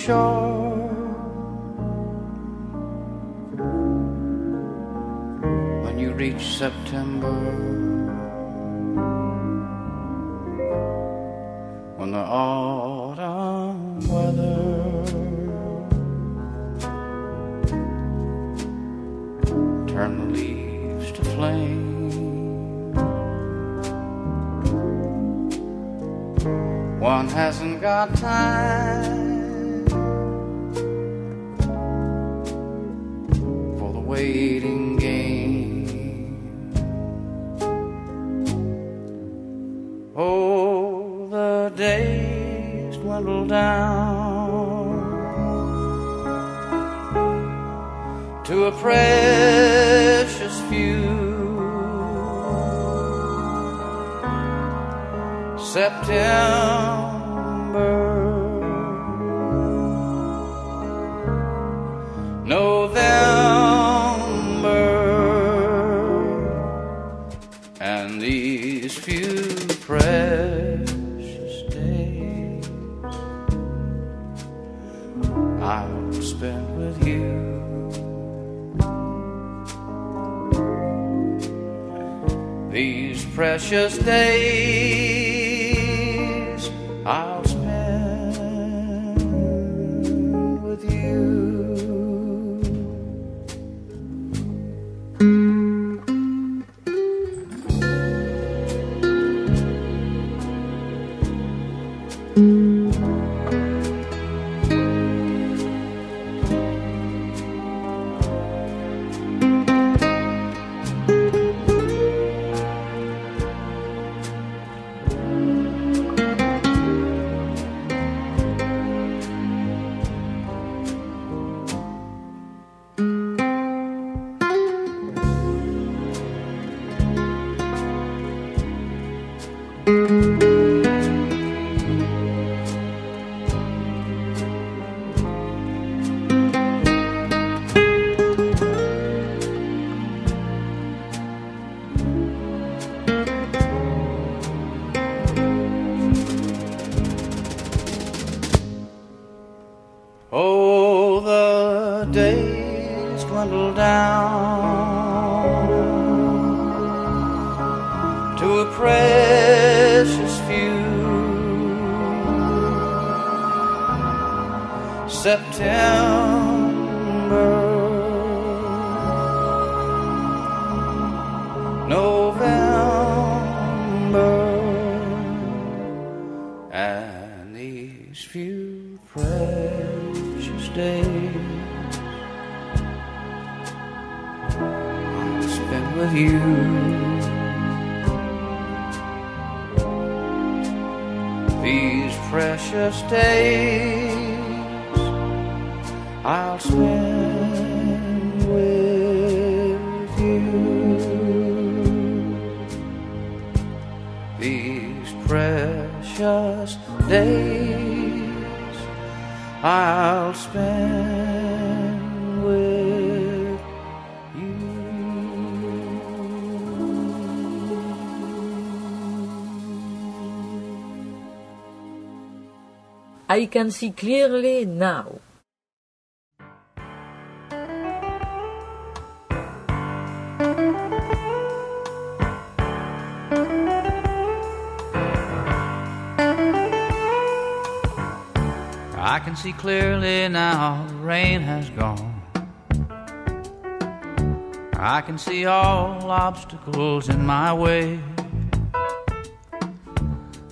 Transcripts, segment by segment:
shore. I can see clearly now. I can see clearly now the rain has gone. I can see all obstacles in my way.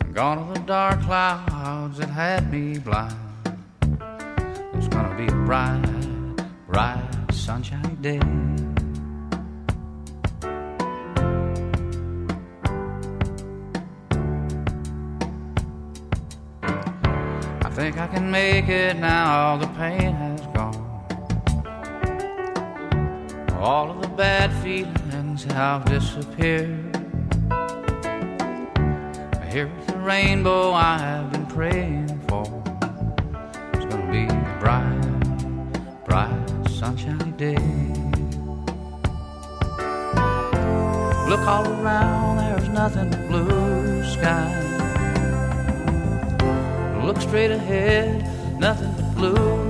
I'm gone are the dark clouds that had me blind. It's gonna be a bright, bright, sunshiny day. I think I can make it now, all the pain has gone. All of the bad feelings have disappeared. Sky. Look straight ahead, nothing but blue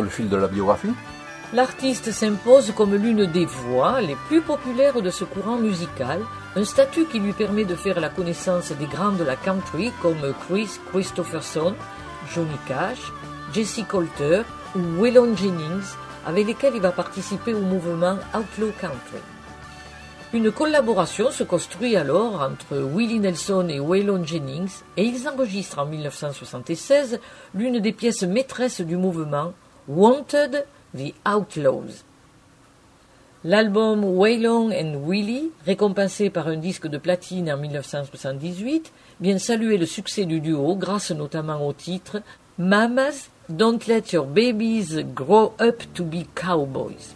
Le fil de la biographie. L'artiste s'impose comme l'une des voix les plus populaires de ce courant musical, un statut qui lui permet de faire la connaissance des grands de la country comme Chris Christopherson, Johnny Cash, Jesse Coulter ou Waylon Jennings, avec lesquels il va participer au mouvement Outlaw Country. Une collaboration se construit alors entre Willie Nelson et Waylon Jennings et ils enregistrent en 1976 l'une des pièces maîtresses du mouvement, Wanted The Outlaws. L'album Waylon and Willie, récompensé par un disque de platine en 1978, vient saluer le succès du duo grâce notamment au titre Mamas, Don't Let Your Babies Grow Up to Be Cowboys.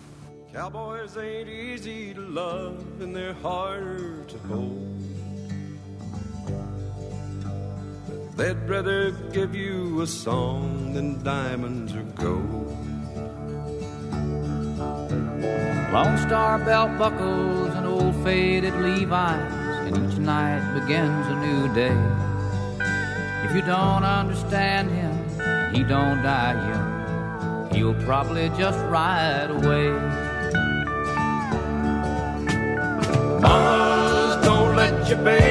Cowboys ain't easy to love and they're harder to hold. They'd rather give you a song than diamonds or gold. Lone Star belt buckles and old faded Levi's, and each night begins a new day. If you don't understand him, he don't die young. He'll probably just ride away. Mamas, don't let your babies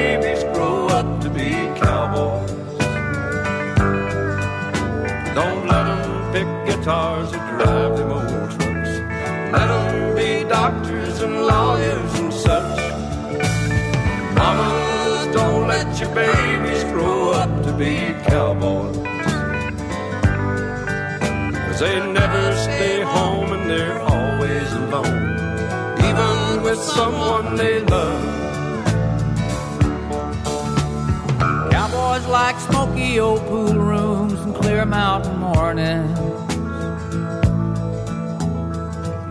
pick guitars or drive them old trucks. Let them be doctors and lawyers and such. Mamas, don't let your babies grow up to be cowboys. Cause they never stay home and they're always alone, even with someone they love. Cowboys like smoky old pool rooms and clear mountain mornings.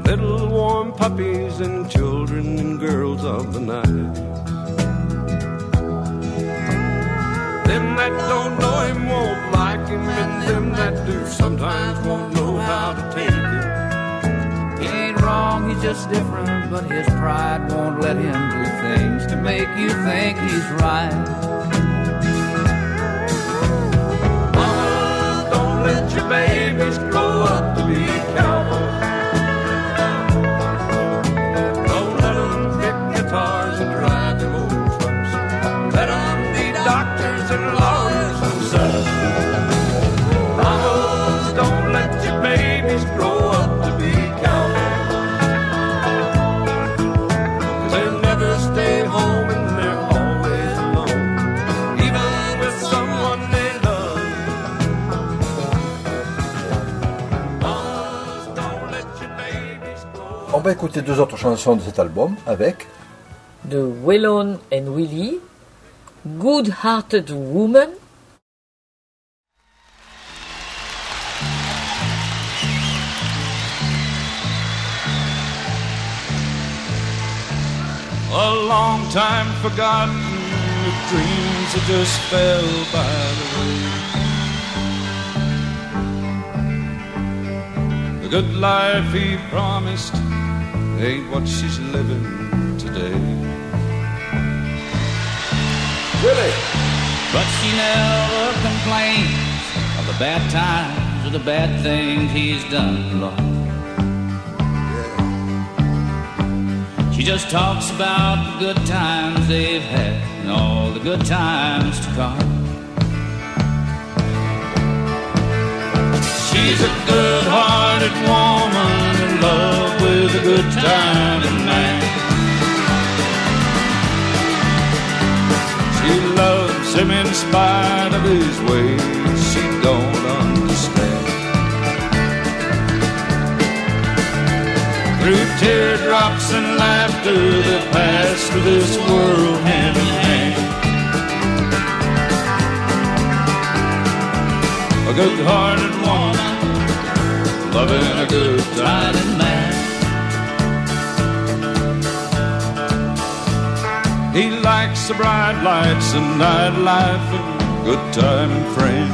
Little warm puppies and children and girls of the night. Them that don't know him won't like him, and them that do sometimes won't know how to take him. He ain't wrong, he's just different, but his pride won't let him do things to make you think he's right. Babies grow up to be va écouter deux autres chansons de cet album avec de Waylon and Willie, Good Hearted Woman, A long time forgotten dreams that just fell by the way. The good life he promised ain't what she's living today. Willie! But she never complains of the bad times or the bad things he's done, Lord. She just talks about the good times they've had and all the good times to come. She's a good-hearted woman in love with a good time man. She loves him in spite of his ways she don't understand. Through teardrops and laughter that pass through this world hand in hand. A good-hearted loving a good time. Man. He likes the bright lights and nightlife and good time and friends.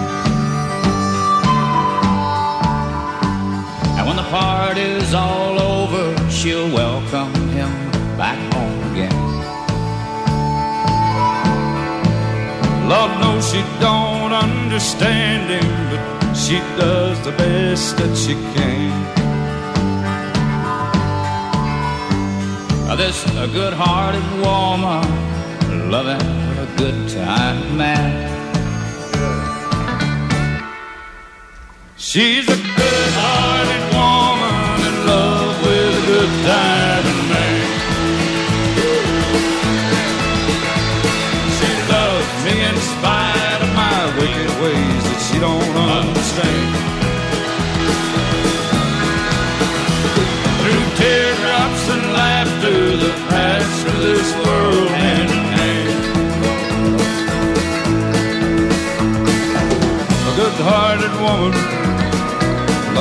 And when the party's all over, she'll welcome him back home again. Lord knows she don't understand him, but she does the best that she can. Now This a good-hearted woman loving a good time man. She's a good-hearted woman in love with a good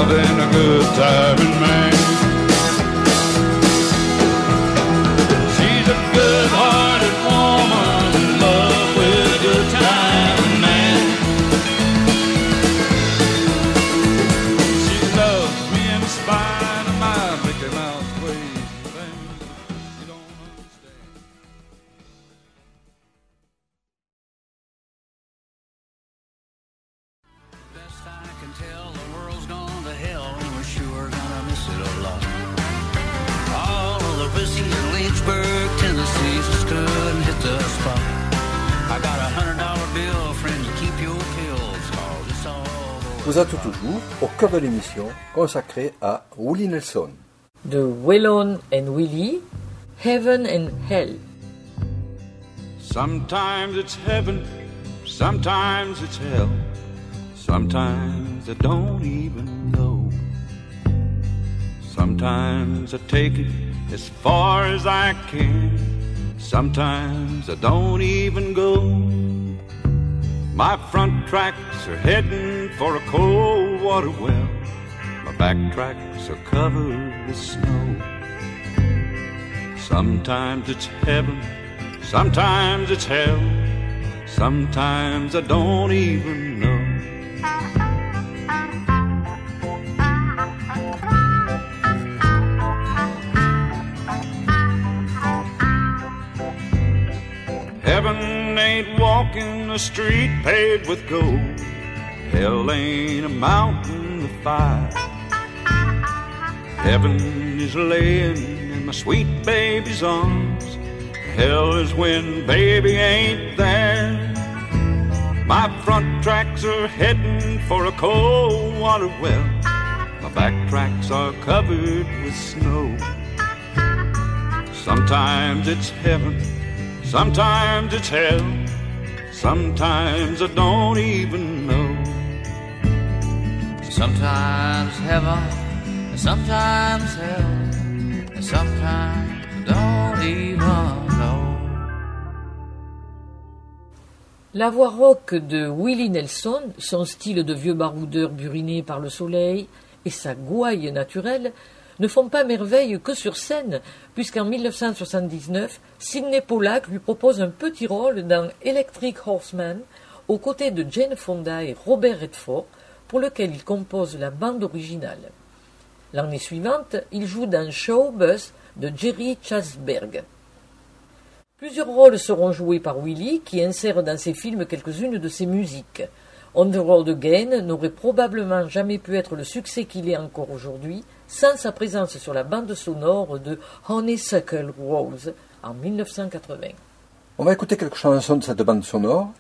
loving a good time and man. Au cœur de consacrée à Willie Nelson. de Waylon and Willie, Heaven and Hell. Sometimes it's heaven, sometimes it's hell, sometimes I don't even know. Sometimes I take it as far as I can. Sometimes I don't even go. My front tracks are heading for a cold water well. My back tracks are covered with snow. Sometimes it's heaven, sometimes it's hell, sometimes I don't even know. Walking a street paved with gold. Hell ain't a mountain of fire. Heaven is laying in my sweet baby's arms. Hell is when baby ain't there. My front tracks are heading for a cold water well. My back tracks are covered with snow. Sometimes it's heaven, sometimes it's hell, sometimes I don't even know. Sometimes heaven, sometimes hell, and sometimes I don't even know. La voix rock de Willie Nelson, son style de vieux baroudeur buriné par le soleil et sa gouaille naturelle ne font pas merveille que sur scène, puisqu'en 1979, Sidney Pollack lui propose un petit rôle dans Electric Horseman, aux côtés de Jane Fonda et Robert Redford, pour lequel il compose la bande originale. L'année suivante, il joue dans Show Bus de Jerry Chasberg. Plusieurs rôles seront joués par Willie, qui insère dans ses films quelques-unes de ses musiques. On the Again n'aurait probablement jamais pu être le succès qu'il est encore aujourd'hui sans sa présence sur la bande sonore de Honeysuckle Rose en 1980. On va écouter quelques chansons de cette bande sonore.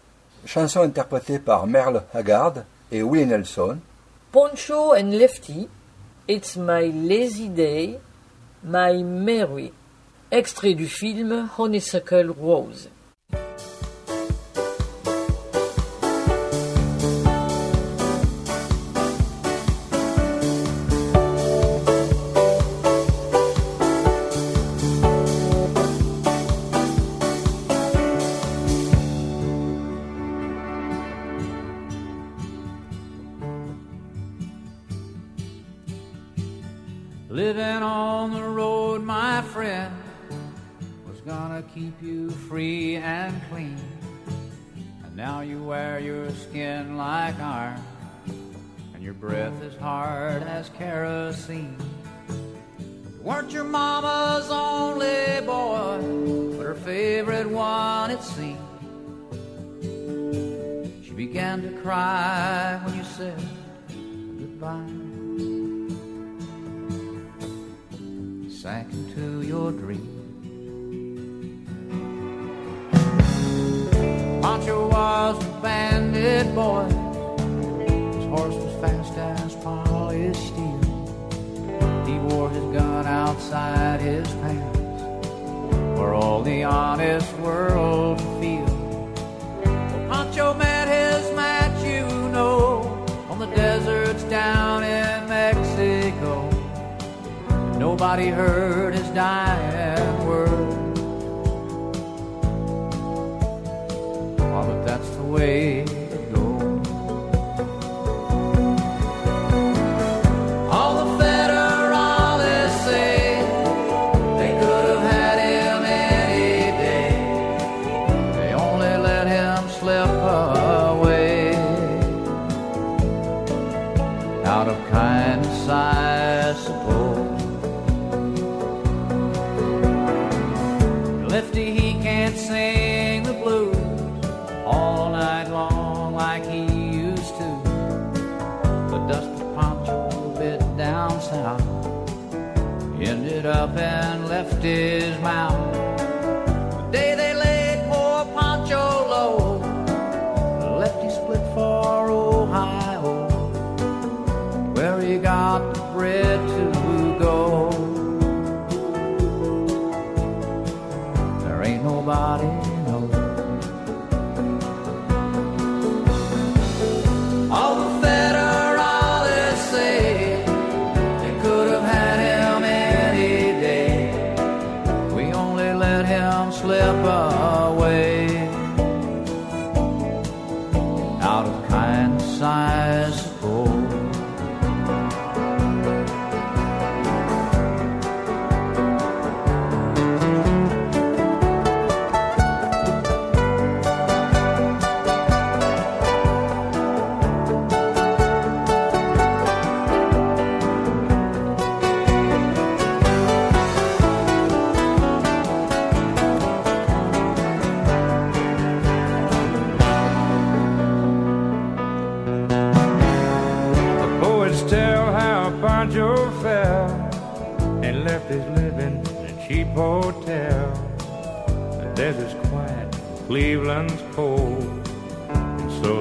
Chansons interprétées par Merle Haggard et Willie Nelson. Poncho and Lefty, It's My Lazy Day, My Mary, extrait du film Honeysuckle Rose. Wear your skin like iron, and your breath is hard as kerosene. You weren't your mama's only boy, but her favorite one, it seemed. She began to cry when you said goodbye. sank into your dream. Pancho was bandit boy. His horse was fast as polished steel. He wore his gun outside his pants for all the honest world to feel. Well, Pancho met his match, you know, on the deserts down in Mexico. Nobody heard his dying but up and left his mouth.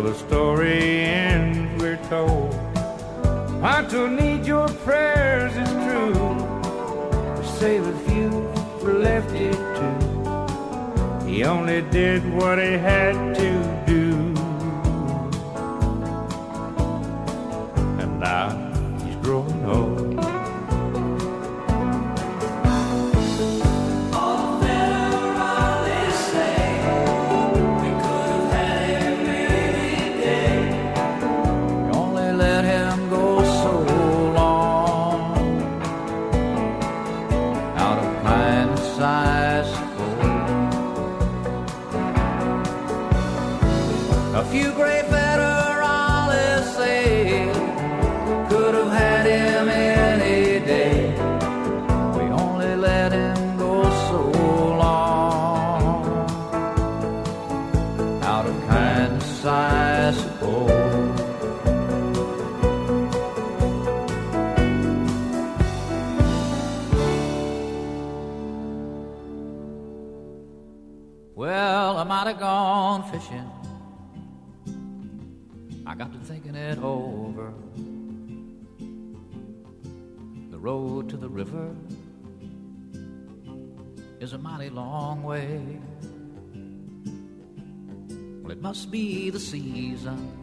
The story ends, we're told. I don't need your prayers, it's true. To save a few, we left it to. He only did what he had to river is a mighty long way. Well, it must be the season.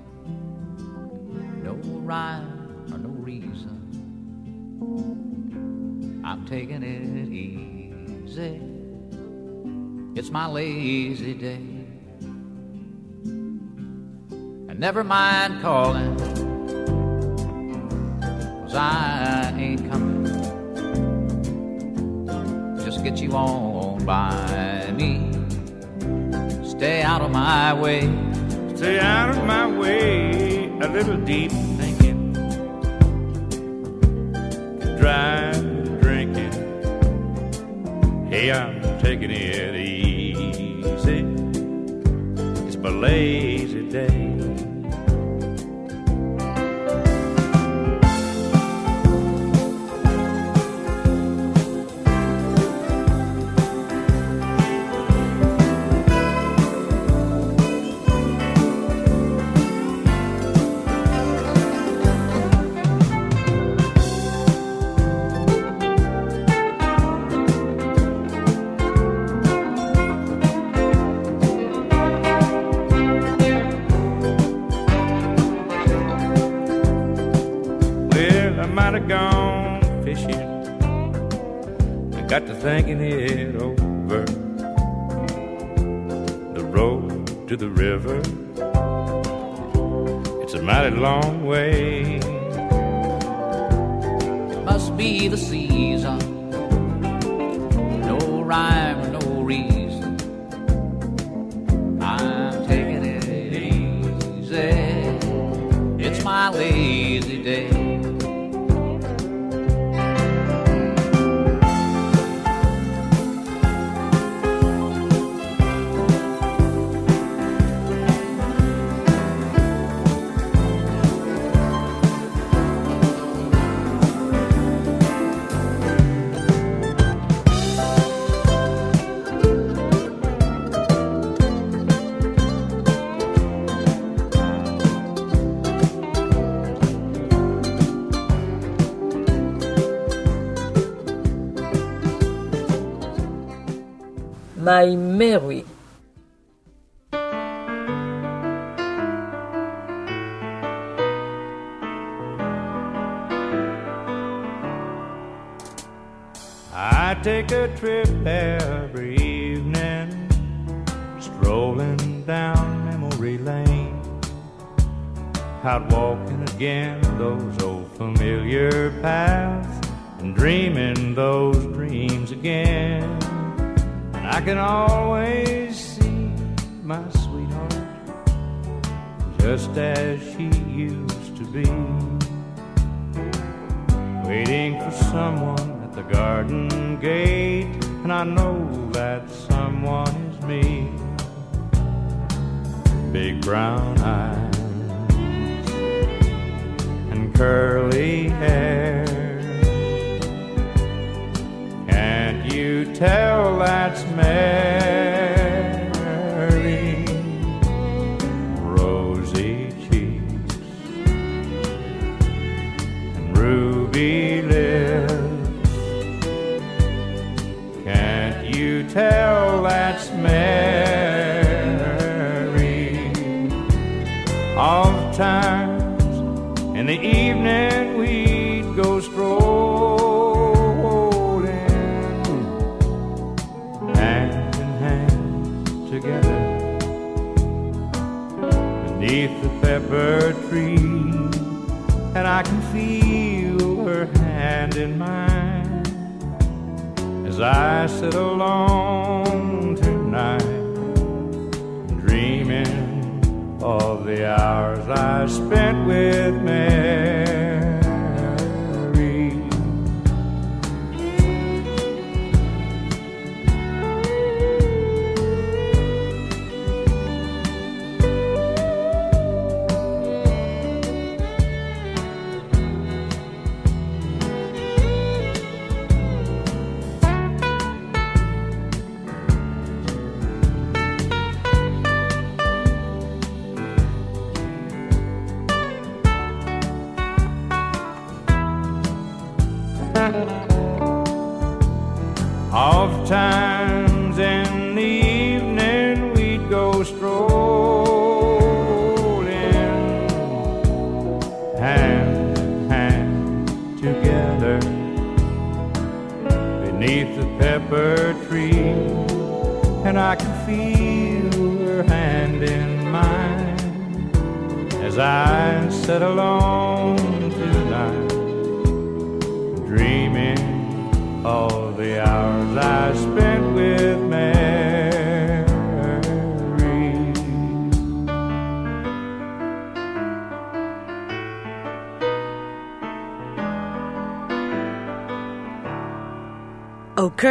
No rhyme or no reason. I'm taking it easy. It's my lazy day. And never mind calling, cause I ain't coming. Get you on by me. Stay out of my way. Stay out of my way, a little deep thinking. Drive drinking. Hey, I'm taking it easy. It's my lazy day. Got to thinking it over. The road to the river, it's a mighty long way. Must be the season. No rhyme My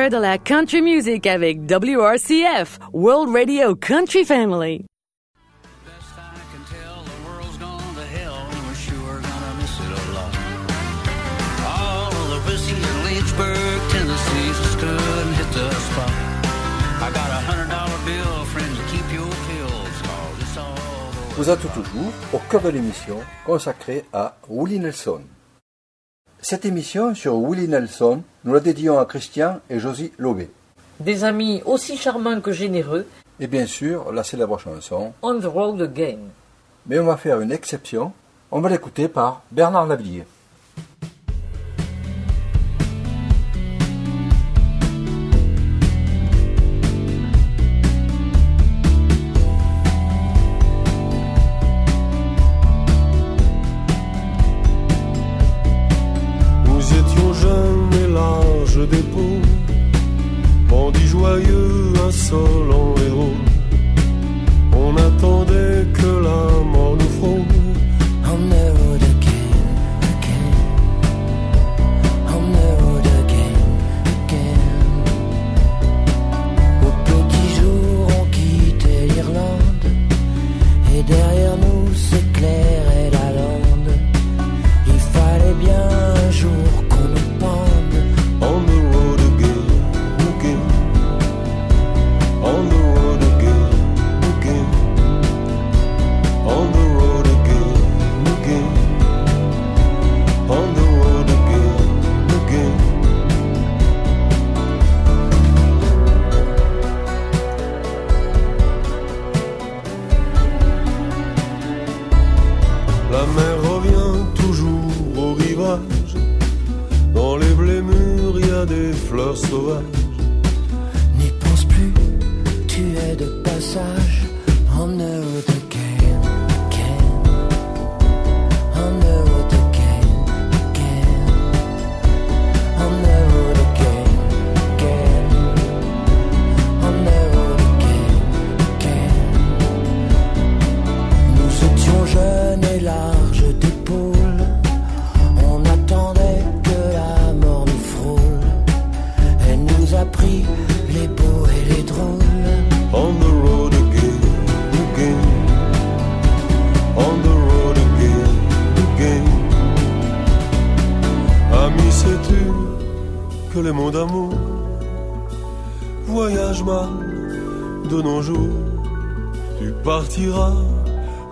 de la country music avec WRCF, World Radio Country Family. Vous êtes toujours au cœur de l'émission consacrée à Willie Nelson. Cette émission sur Willie Nelson, nous la dédions à Christian et Josie Lobé. Des amis aussi charmants que généreux. Et bien sûr, la célèbre chanson On the Road Again. Mais on va faire une exception. On va l'écouter par Bernard Lavillier. mer revient toujours au rivage. Dans les blés mûrs, il y a des fleurs sauvages. N'y pense plus, tu es de passage. On the game, game. On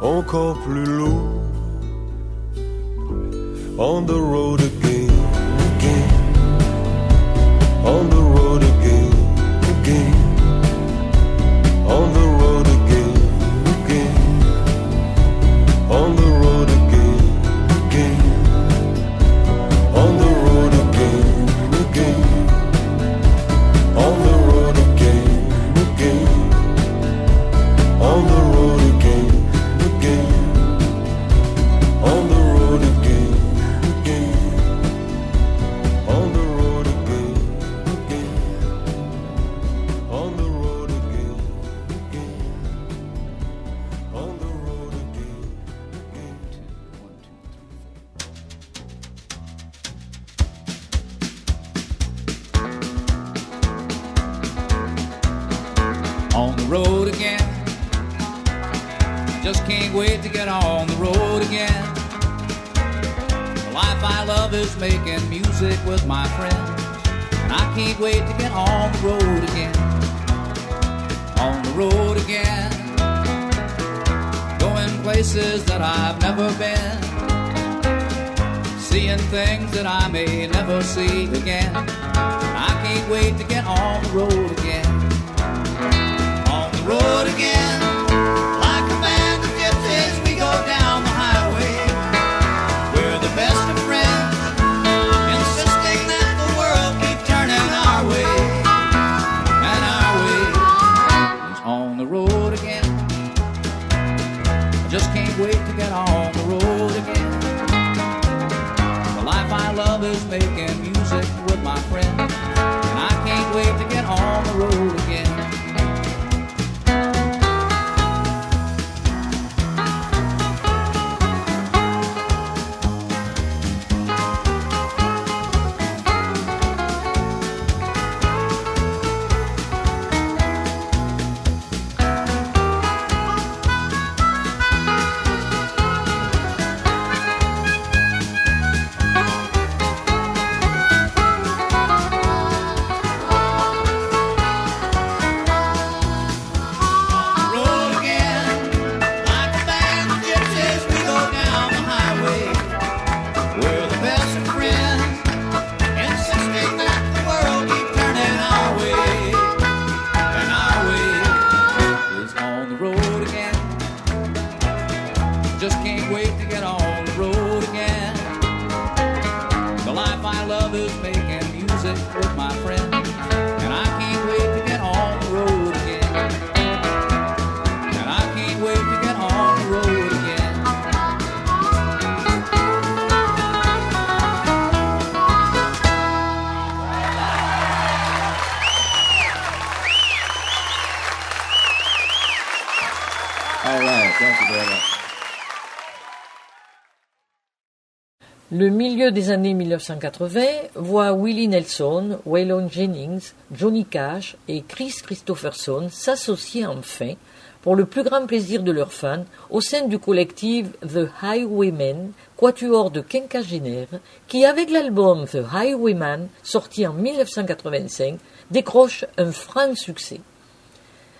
encore plus lourd. On the road milieu des années 1980 voit Willie Nelson, Waylon Jennings, Johnny Cash et Chris Christopherson s'associer enfin, pour le plus grand plaisir de leurs fans, au sein du collectif The Highwaymen, quatuor de quinquagénaires, qui avec l'album The Highwayman, sorti en 1985, décroche un franc succès.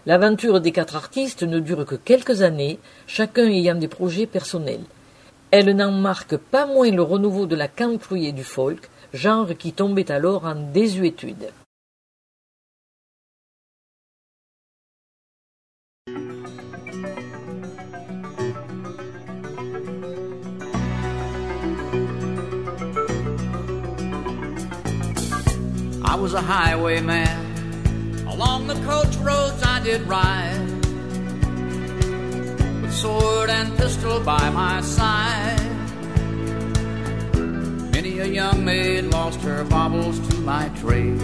L'aventure des quatre artistes ne dure que quelques années, chacun ayant des projets personnels. Elle n'en marque pas moins le renouveau de la country et du folk, genre qui tombait alors en désuétude. Sword and pistol by my side. Many a young maid lost her baubles to my trade.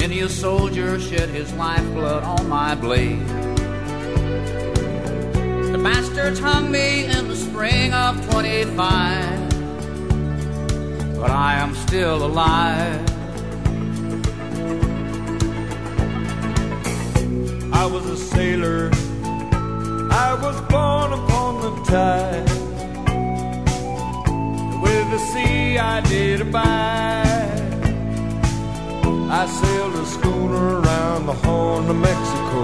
Many a soldier shed his lifeblood on my blade. The bastards hung me in the spring of 25 but I am still alive. I was a sailor. I was born upon the tide. With the sea I did abide. I sailed a schooner around the Horn of Mexico.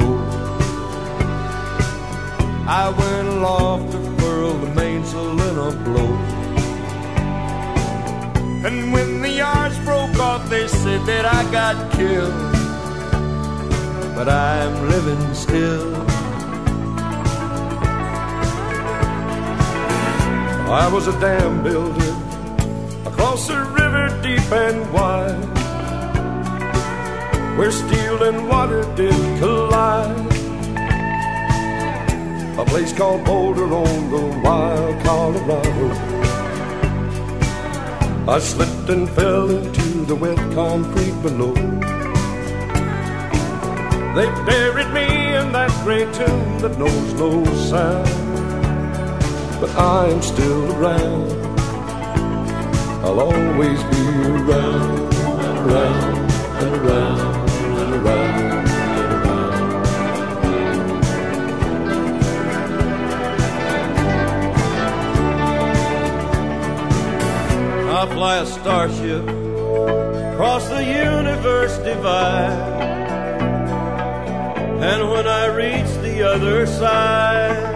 I went aloft to furl the mainsail in a blow. And when the yards broke off, they said that I got killed. But I'm living still. I was a dam builder across a river deep and wide where steel and water did collide. A place called Boulder on the wild Colorado. I slipped and fell into the wet concrete below. They buried me in that great tomb that knows no sound. But I'm still around. I'll always be around and around and around and around and around. I fly a starship across the universe divide. And when I reach the other side,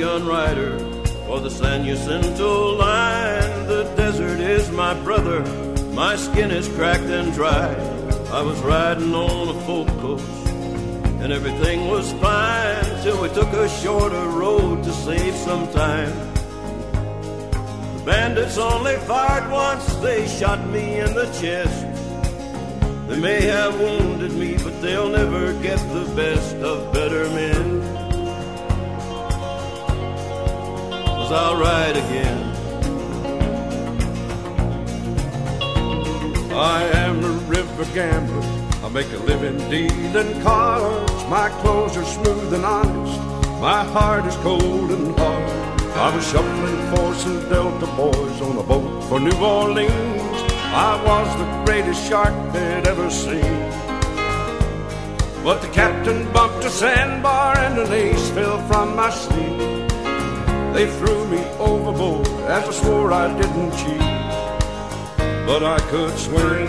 shotgun rider for the San Jacinto line. The desert is my brother, my skin is cracked and dry. I was riding on a folk coach, and everything was fine till we took a shorter road to save some time. The bandits only fired once, they shot me in the chest. They may have wounded me, but they'll never get the best of better men. I'll ride again. I am a river gambler. I make a living dealing cards. My clothes are smooth and honest. My heart is cold and hard. I was shuffling for some Delta boys on a boat for New Orleans. I was the greatest shark they'd ever seen. But the captain bumped a sandbar and an ace fell from my sleeve. They threw me overboard I swore I didn't cheat. But I could swim,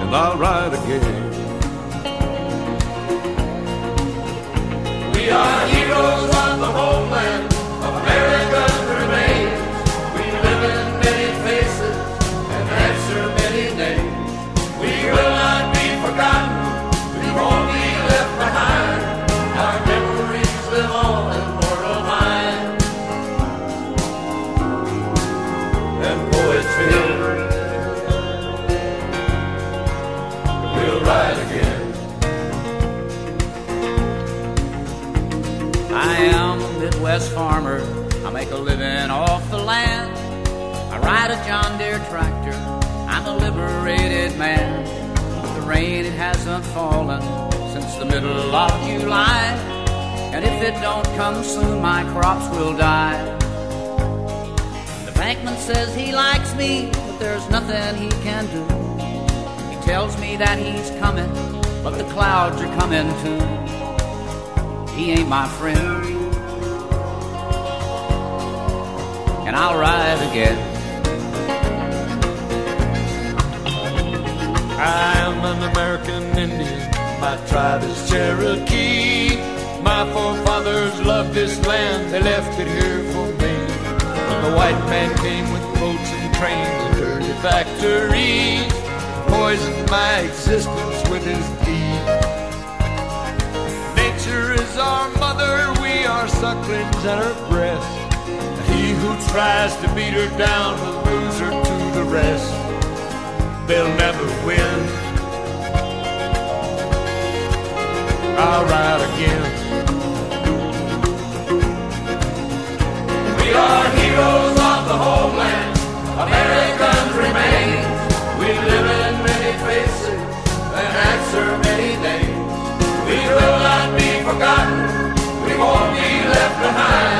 and I'll ride again. We are heroes of the homeland. America John Deere tractor. I'm a liberated man. The rain it hasn't fallen since the middle of July. And if it don't come soon, my crops will die. The bankman says he likes me, but there's nothing he can do. He tells me that he's coming, but the clouds are coming too. He ain't my friend. And I'll ride again. I'm an American Indian. My tribe is Cherokee. My forefathers loved this land. They left it here for me. When the white man came with boats and trains and dirty factories, poisoned my existence with his deed. Nature is our mother. We are sucklings at her breast. And he who tries to beat her down will lose her to the rest. They'll never win. I'll ride again. We are heroes of the homeland. Americans remain. We live in many faces and answer many names. We will not be forgotten. We won't be left behind.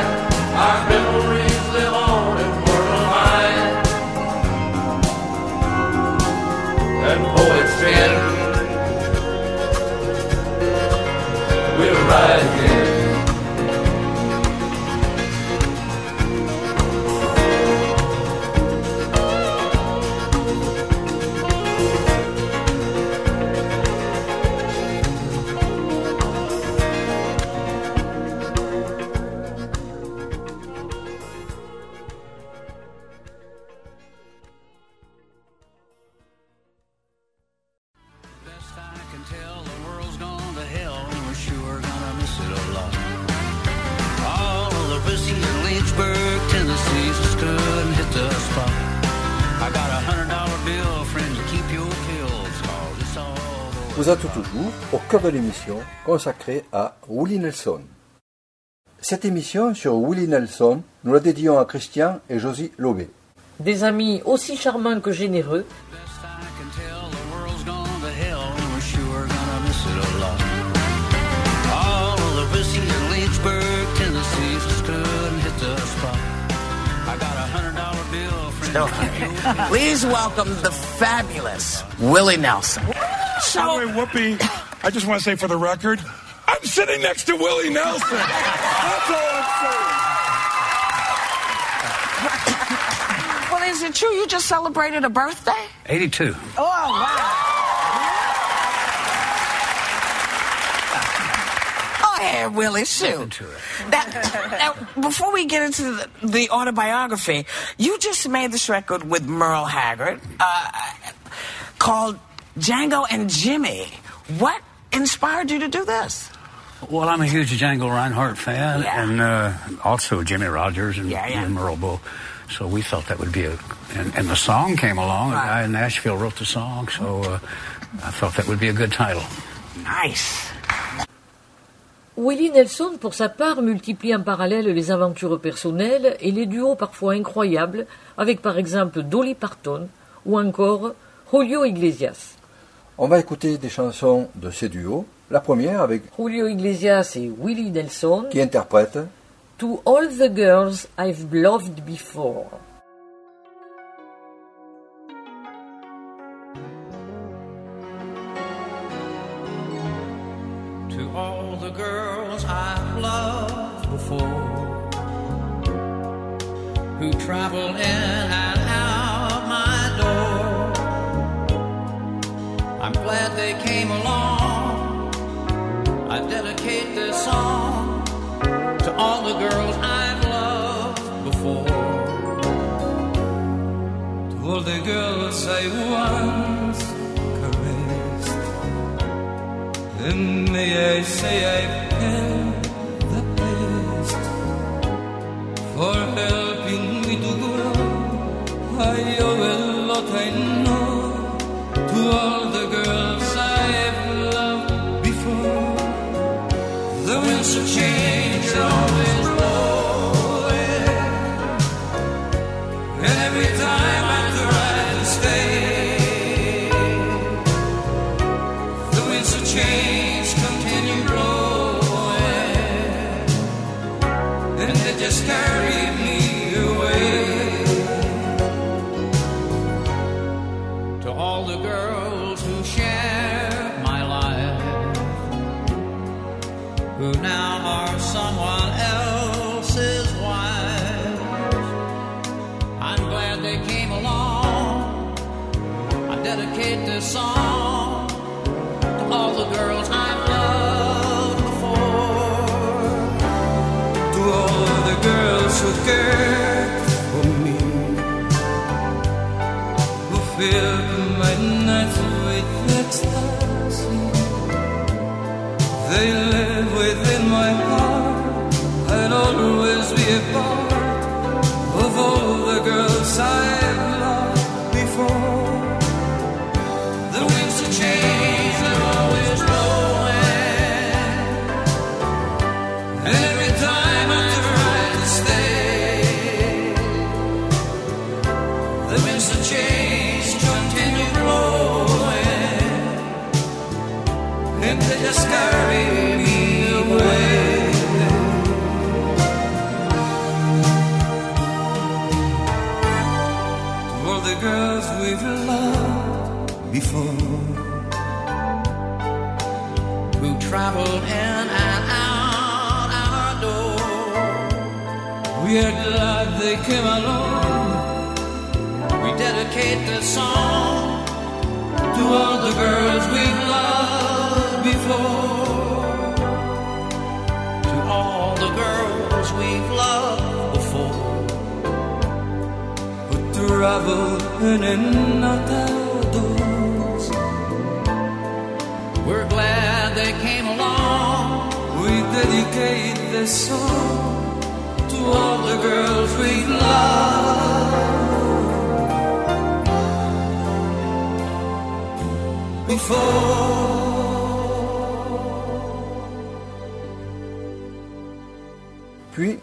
The world's gone to hell, and we're sure gonna miss it a lot. All of the whiskey in Lynchburg, Tennessee's just couldn't hit the spot. I got a hundred dollar bill, friend, to keep your pills, cause it's all over. Vous êtes toujours au cœur de l'émission consacrée à Willie Nelson. Cette émission sur Willie Nelson, nous la dédions à Christian et Josie Lobé. Des amis aussi charmants que généreux, bill, friend, to keep your pills. Please welcome the fabulous Willie Nelson. By the So, way, Whoopi, I just want to say for the record, I'm sitting next to Willie Nelson. That's all I'm saying. well, is it true you just celebrated a birthday? 82. Oh, wow. Ahead, Willie, it. Now, now, before we get into the, the autobiography, you just made this record with Merle Haggard uh, called Django and Jimmie. What inspired you to do this? Well, I'm a huge Django Reinhardt fan, Yeah. and uh, also Jimmie Rodgers and, Yeah, yeah. and Merle. So we felt that would be a, and, and the song came along. A Right. guy in Nashville wrote the song, so uh, I felt that would be a good title. Nice. Willie Nelson, pour sa part, multiplie en parallèle les aventures personnelles et les duos parfois incroyables avec par exemple Dolly Parton ou encore Julio Iglesias. On va écouter des chansons de ces duos. La première avec Julio Iglesias et Willie Nelson, qui interprète To All the Girls I've Loved Before. Travel in and out my door, I'm glad they came along. I dedicate this song to all the girls I've loved before. To all the girls I once caressed. And may I say I've had the best for helping of continue blowing, and they just carry girls the girls we've loved before. To all the girls we've loved before. Who traveled in and out our doors. We're glad they came along. We dedicate this song to all the girls we love Puis,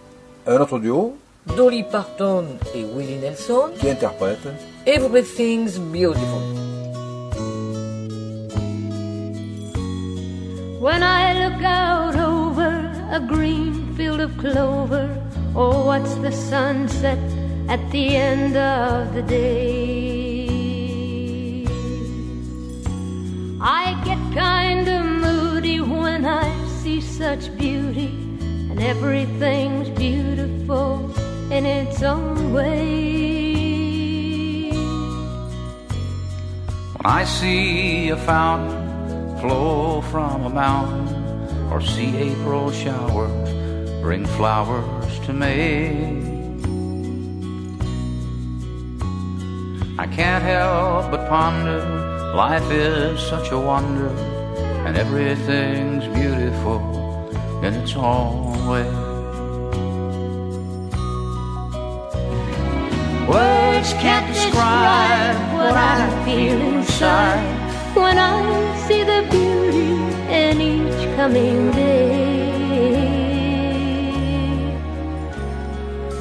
un autre duo. Dolly Parton et Willie Nelson, qui interprète. Everything's Beautiful. When I look out over a green field of clover, oh, or watch the sunset at the end of the day, I get kind of moody when I see such beauty, and everything's beautiful in its own way. When I see a fountain flow from a mountain or see April showers bring flowers to May. I can't help but ponder life is such a wonder and everything's beautiful in its own way. Words can't describe what I feel inside when I see the beauty in each coming day.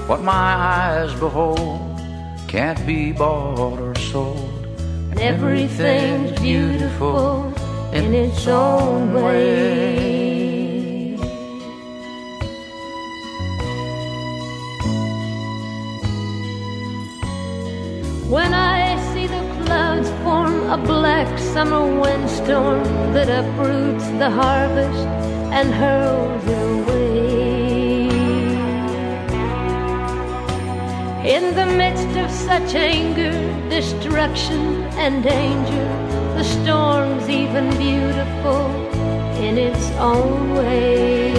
What my eyes behold can't be bought or sold. Everything's beautiful in its own way. When I see the clouds form a black summer windstorm that uproots the harvest and hurls it away. In the midst of such anger, destruction, and danger, the storm's even beautiful in its own way.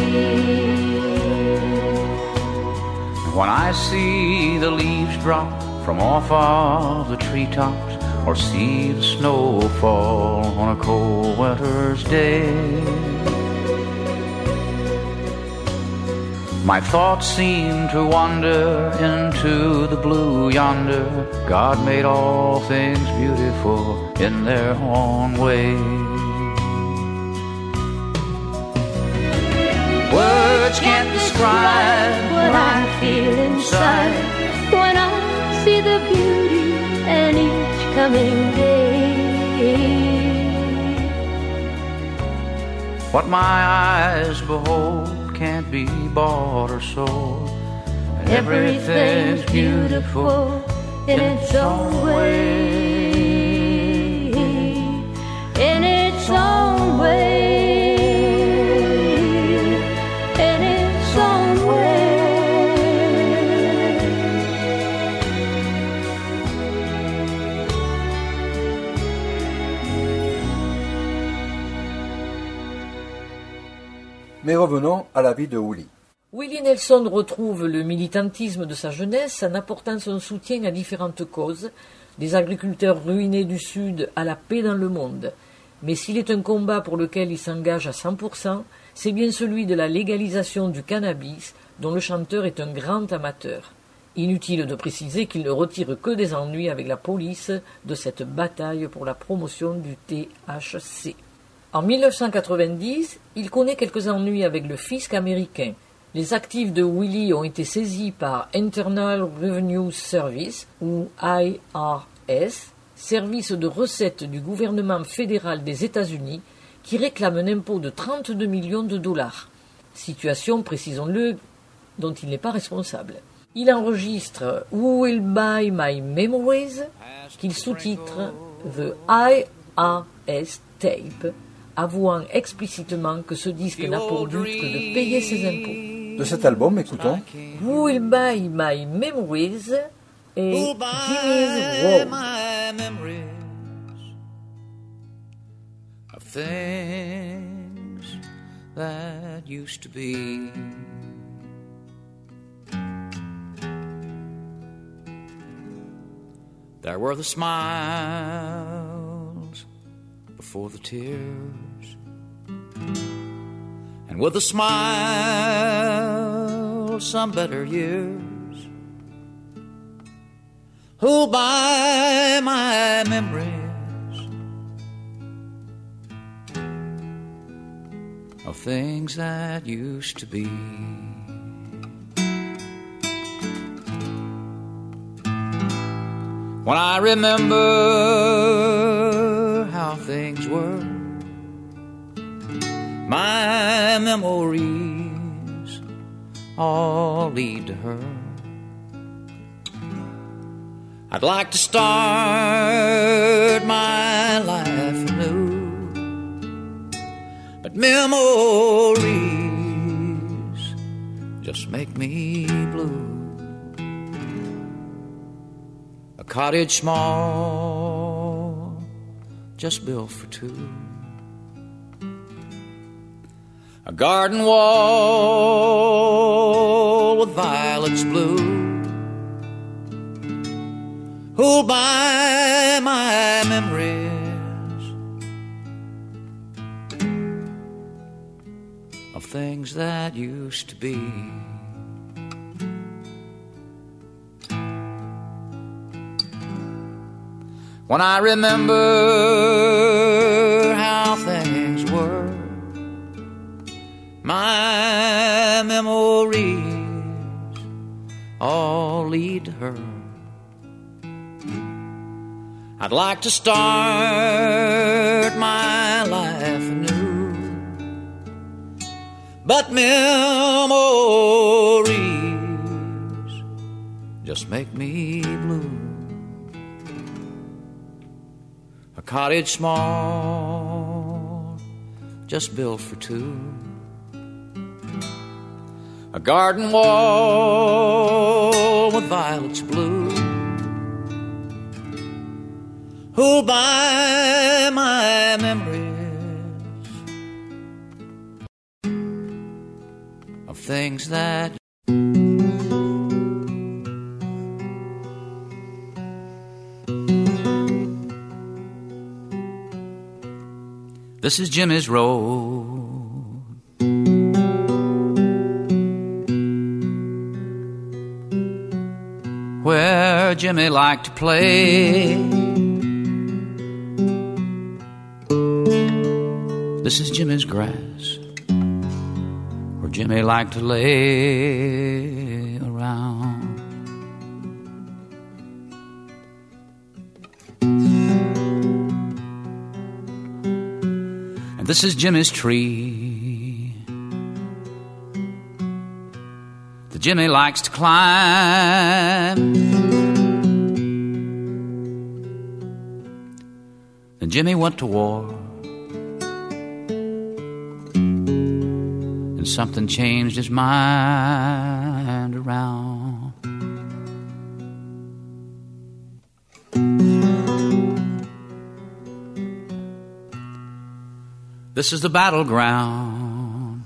When I see the leaves drop from off of the treetops or see the snow fall on a cold winter's day. My thoughts seem to wander into the blue yonder. God made all things beautiful in their own way. Words can't describe what I feel inside when I see the beauty in each coming day. What my eyes behold can't be bought or sold. And Everything's beautiful in its own way. In its own way. Mais revenons à la vie de Willie. Willie Nelson retrouve le militantisme de sa jeunesse en apportant son soutien à différentes causes, des agriculteurs ruinés du Sud à la paix dans le monde. Mais s'il est un combat pour lequel il s'engage à 100%, c'est bien celui de la légalisation du cannabis, dont le chanteur est un grand amateur. Inutile de préciser qu'il ne retire que des ennuis avec la police de cette bataille pour la promotion du THC. En 1990, il connaît quelques ennuis avec le fisc américain. Les actifs de Willie ont été saisis par Internal Revenue Service, ou IRS, service de recettes du gouvernement fédéral des États-Unis, qui réclame un impôt de 32 millions de dollars. Situation, précisons-le, dont il n'est pas responsable. Il enregistre Who Will Buy My Memories, qu'il sous-titre The IRS Tape, avouant explicitement que ce disque n'a pour but que de payer ses impôts. De cet album, écoutons Who Will Buy My Memories et Jimmy's memories? Of things that used to be. There were the smiles before the tears, and with a smile, some better years. Who'll buy my memories of things that used to be? When I remember how things were, my memories all lead to her. I'd like to start my life anew, but memories just make me blue. A cottage small, just built for two. A garden wall with violets blue. Who'll buy my memories of things that used to be? When I remember how things were, my memories all lead to her. I'd like to start my life anew, but memories just make me cottage small, just built for two. A garden wall with violets blue. Who'll buy my memories of things that This is Jimmy's Road. Where Jimmy liked to play. This is Jimmy's grass. Where Jimmy liked to lay And this is Jimmy's tree. The Jimmy likes to climb. And Jimmy went to war. And something changed his mind around. This is the battleground.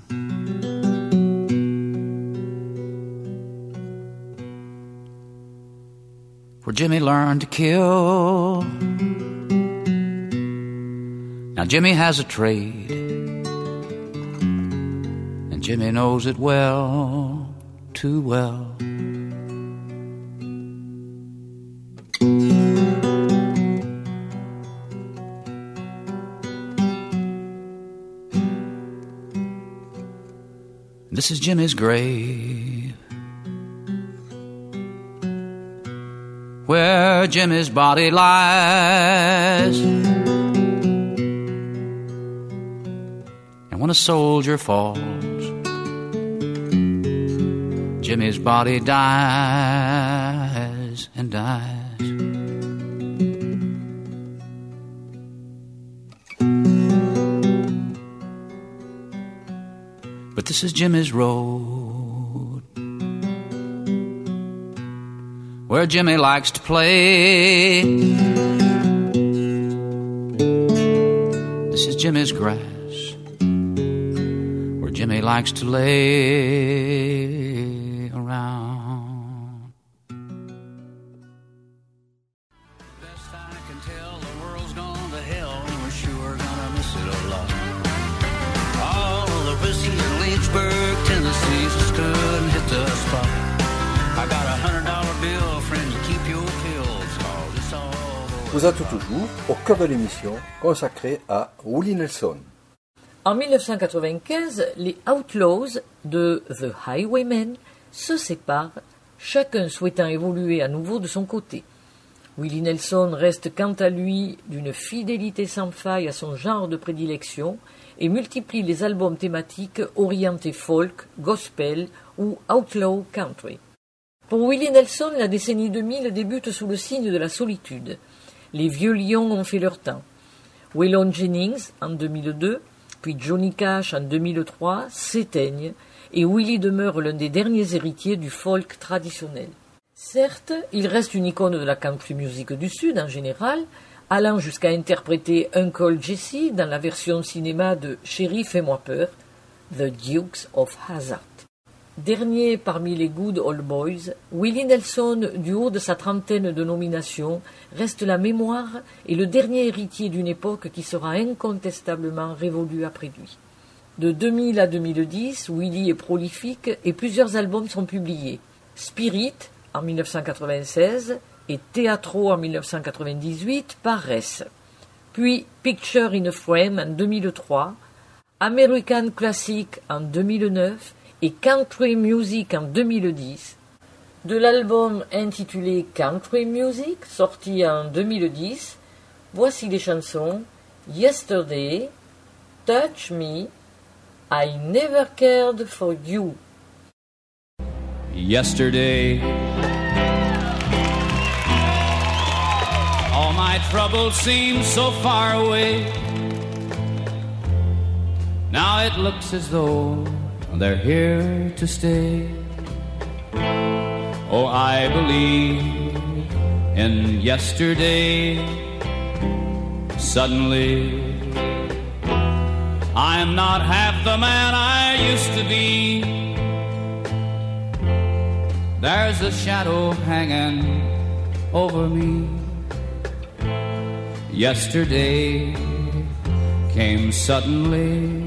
Where Jimmy learned to kill. Now, Jimmy has a trade. And Jimmy knows it well, too well. This is Jimmy's grave. Where Jimmy's body lies. And when a soldier falls, Jimmy's body dies and dies. This is Jimmy's road. Where Jimmy likes to play. This is Jimmy's grass. Where Jimmy likes to lay around. Toujours au cœur de l'émission consacrée à Willie Nelson. En 1995, les Outlaws de The Highwaymen se séparent, chacun souhaitant évoluer à nouveau de son côté. Willie Nelson reste quant à lui d'une fidélité sans faille à son genre de prédilection et multiplie les albums thématiques orientés folk, gospel ou outlaw country. Pour Willie Nelson, la décennie 2000 débute sous le signe de la solitude. Les vieux lions ont fait leur temps. Waylon Jennings en 2002, puis Johnny Cash en 2003 s'éteignent et Willie demeure l'un des derniers héritiers du folk traditionnel. Certes, il reste une icône de la country music du Sud en général, allant jusqu'à interpréter Uncle Jesse dans la version cinéma de Chérie, fais-moi peur, The Dukes of Hazzard. Dernier parmi les Good Old Boys, Willie Nelson, du haut de sa trentaine de nominations, reste la mémoire et le dernier héritier d'une époque qui sera incontestablement révolue après lui. De 2000 à 2010, Willie est prolifique et plusieurs albums sont publiés. Spirit en 1996 et Teatro en 1998 paraissent. Puis Picture in a Frame en 2003, American Classic en 2009 et Country Music en 2010. De l'album intitulé Country Music, sorti en 2010, voici les chansons Yesterday, Touch Me, I Never Cared for You. Yesterday, all my troubles seemed so far away. Now it looks as though they're here to stay. Oh, I believe in yesterday. Suddenly, I'm not half the man I used to be. There's a shadow hanging over me. Yesterday came suddenly.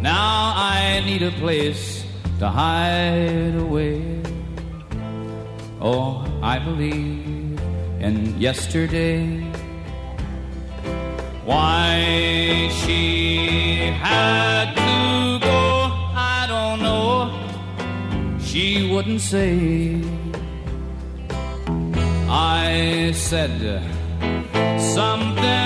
Now I need a place to hide away. Oh, I believe in yesterday. Why she had to go, I don't know. She wouldn't say. I said something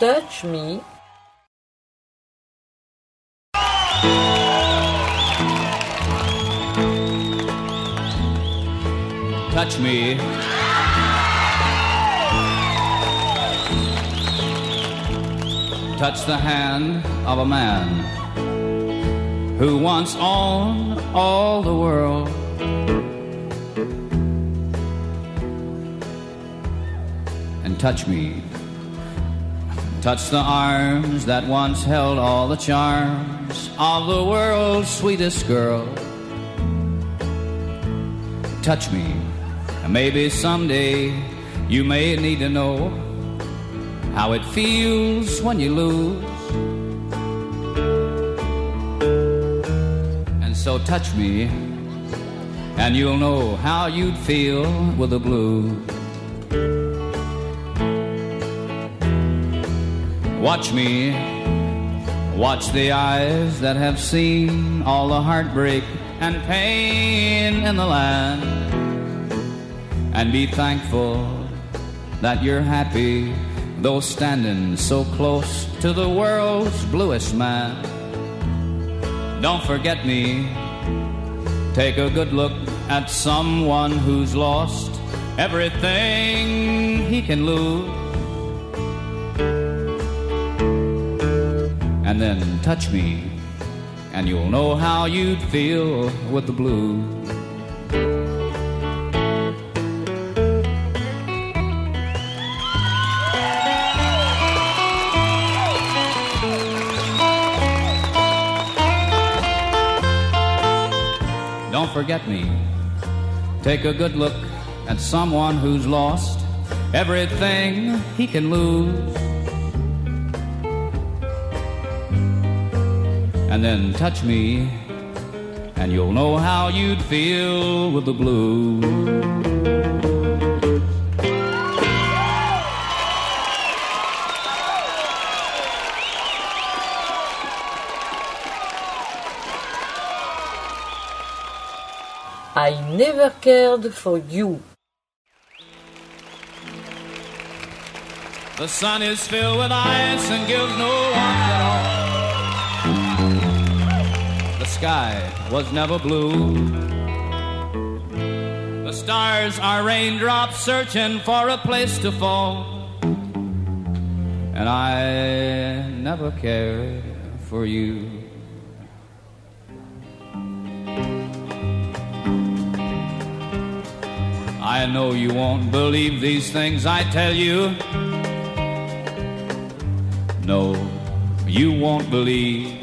Touch Me, touch me. Touch the hand of a man who once owned all the world. And touch me. Touch the arms that once held all the charms of the world's sweetest girl. Touch me, and maybe someday you may need to know how it feels when you lose. And so touch me, and you'll know how you'd feel with the blues. Watch me, watch the eyes that have seen all the heartbreak and pain in the land. And be thankful that you're happy, though standing so close to the world's bluest man. Don't forget me, take a good look at someone who's lost everything he can lose. And then touch me, and you'll know how you'd feel with the blues. Don't forget me. Take a good look at someone who's lost everything he can lose. And then touch me, and you'll know how you'd feel with the blues. I never cared for you. The sun is filled with ice and gives no warmth at all. Sky was never blue. The stars are raindrops searching for a place to fall. And I never cared for you. I know you won't believe these things I tell you. No, you won't believe.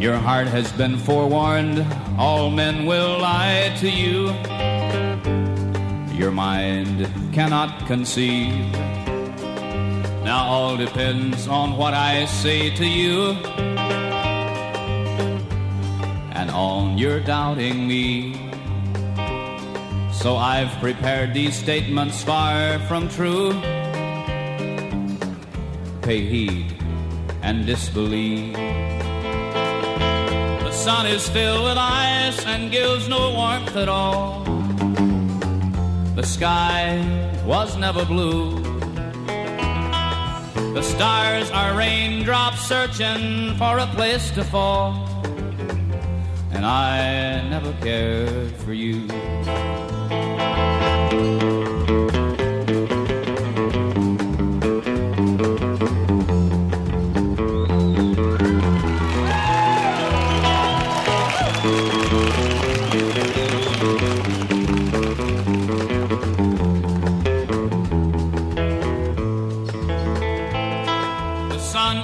Your heart has been forewarned, all men will lie to you. Your mind cannot conceive. Now all depends on what I say to you and on your doubting me. So I've prepared these statements far from true. Pay heed and disbelieve. The sun is filled with ice and gives no warmth at all. The sky was never blue. The stars are raindrops searching for a place to fall. And I never cared for you.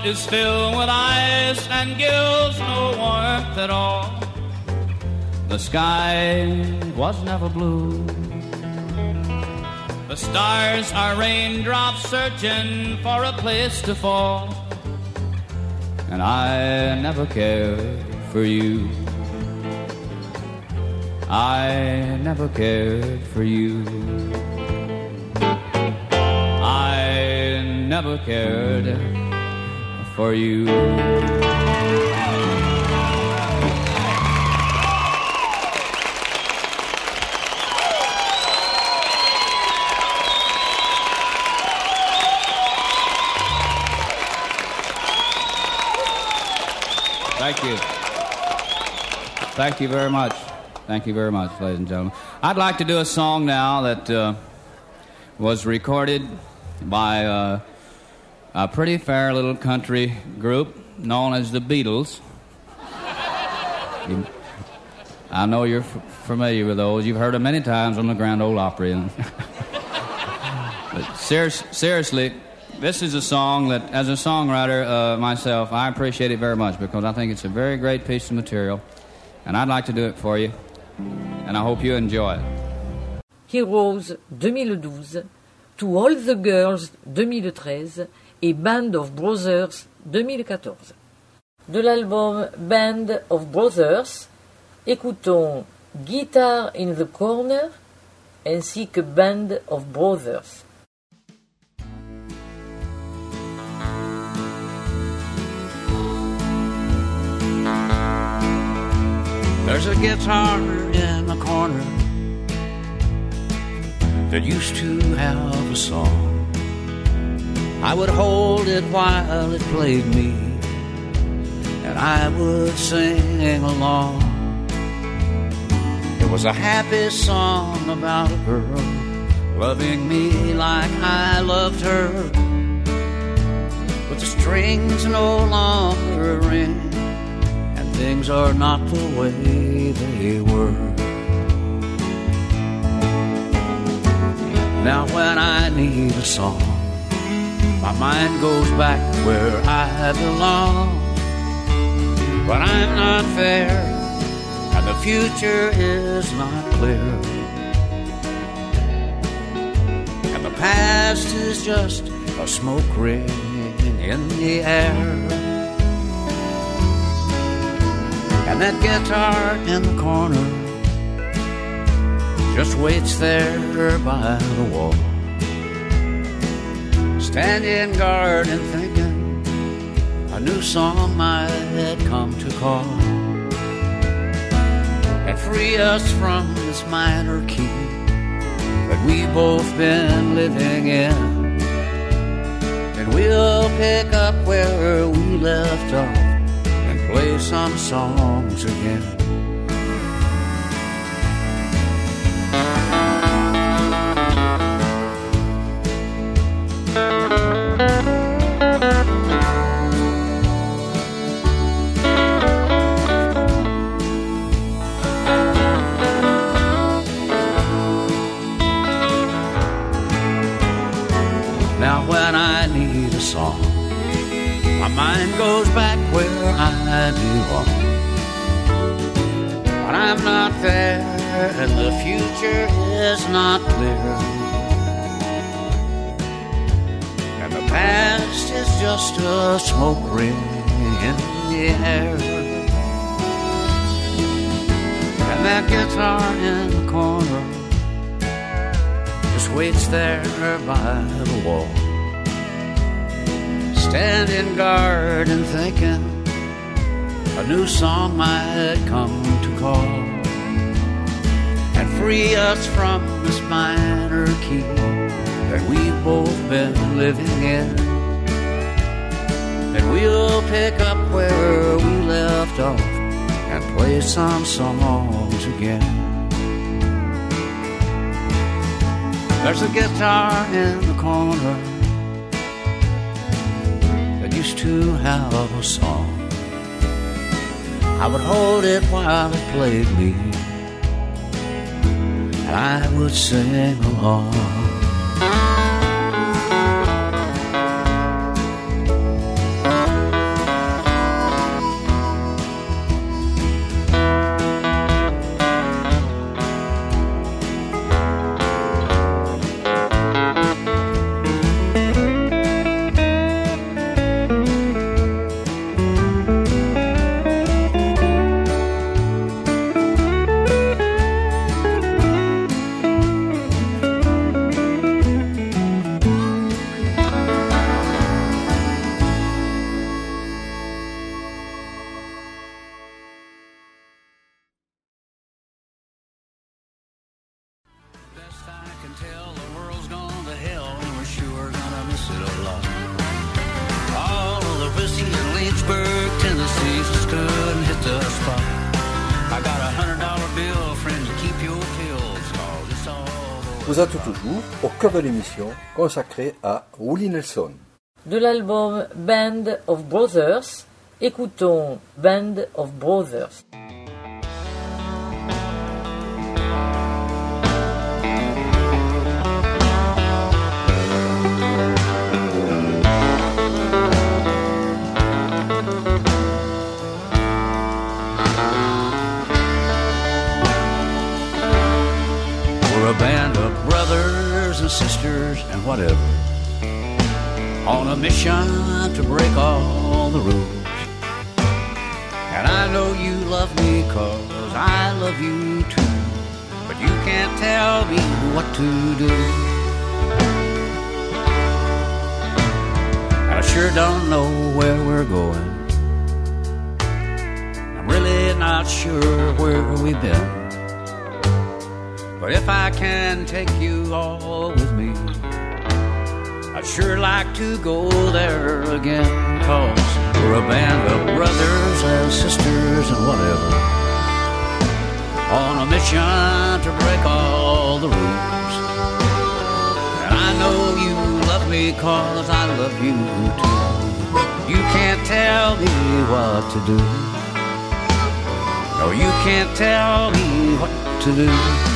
Is filled with ice and gives no warmth at all. The sky was never blue. The stars are raindrops searching for a place to fall. And I never cared for you. I never cared for you. I never cared for you. Thank you. Thank you very much. Thank you very much, ladies and gentlemen. I'd like to do a song now that uh, was recorded by uh, a pretty fair little country group known as the Beatles. You- I know you're f- familiar with those. You've heard them many times on the Grand Ole Opry. but serious, seriously, this is a song that, as a songwriter uh, myself, I appreciate it very much because I think it's a very great piece of material, and I'd like to do it for you, and I hope you enjoy it. Heroes 2012, To All the Girls 2013 et Band of Brothers 2014. De l'album Band of Brothers, écoutons Guitar in the Corner ainsi que Band of Brothers. There's a guitar in the corner that used to have a song. I would hold it while it played me, and I would sing along. It was a happy song about a girl loving me like I loved her. But the strings no longer ring and things are not the way they were. Now, when I need a song, my mind goes back where I belong. But I'm not fair, and the future is not clear. And the past is just a smoke ring in the air. And that guitar in the corner just waits there by the wall. Standing guard and thinking a new song might come to call and free us from this minor key that we both been living in. And we'll pick up where we left off and play some songs again. Mind goes back where I belong. But I'm not there, and the future is not clear. And the past is just a smoke ring in the air. And that guitar in the corner just waits there by the wall. Standing guard and thinking a new song might come to call and free us from this minor key that we've both been living in. And we'll pick up where we left off and play some songs again. There's a guitar in the corner to have a song. I would hold it while it played me, and I would sing along. À Willie Nelson. De l'album Band of Brothers, écoutons Band of Brothers. Sisters and whatever. On a mission to break all the rules. And I know you love me cause I love you too. But you can't tell me what to do. I sure don't know where we're going. I'm really not sure where we've been. But if I can take you all with me, I'd sure like to go there again. Cause we're a band of brothers and sisters and whatever. On a mission to break all the rules. And I know you love me cause I love you too. You can't tell me what to do. No, you can't tell me what to do.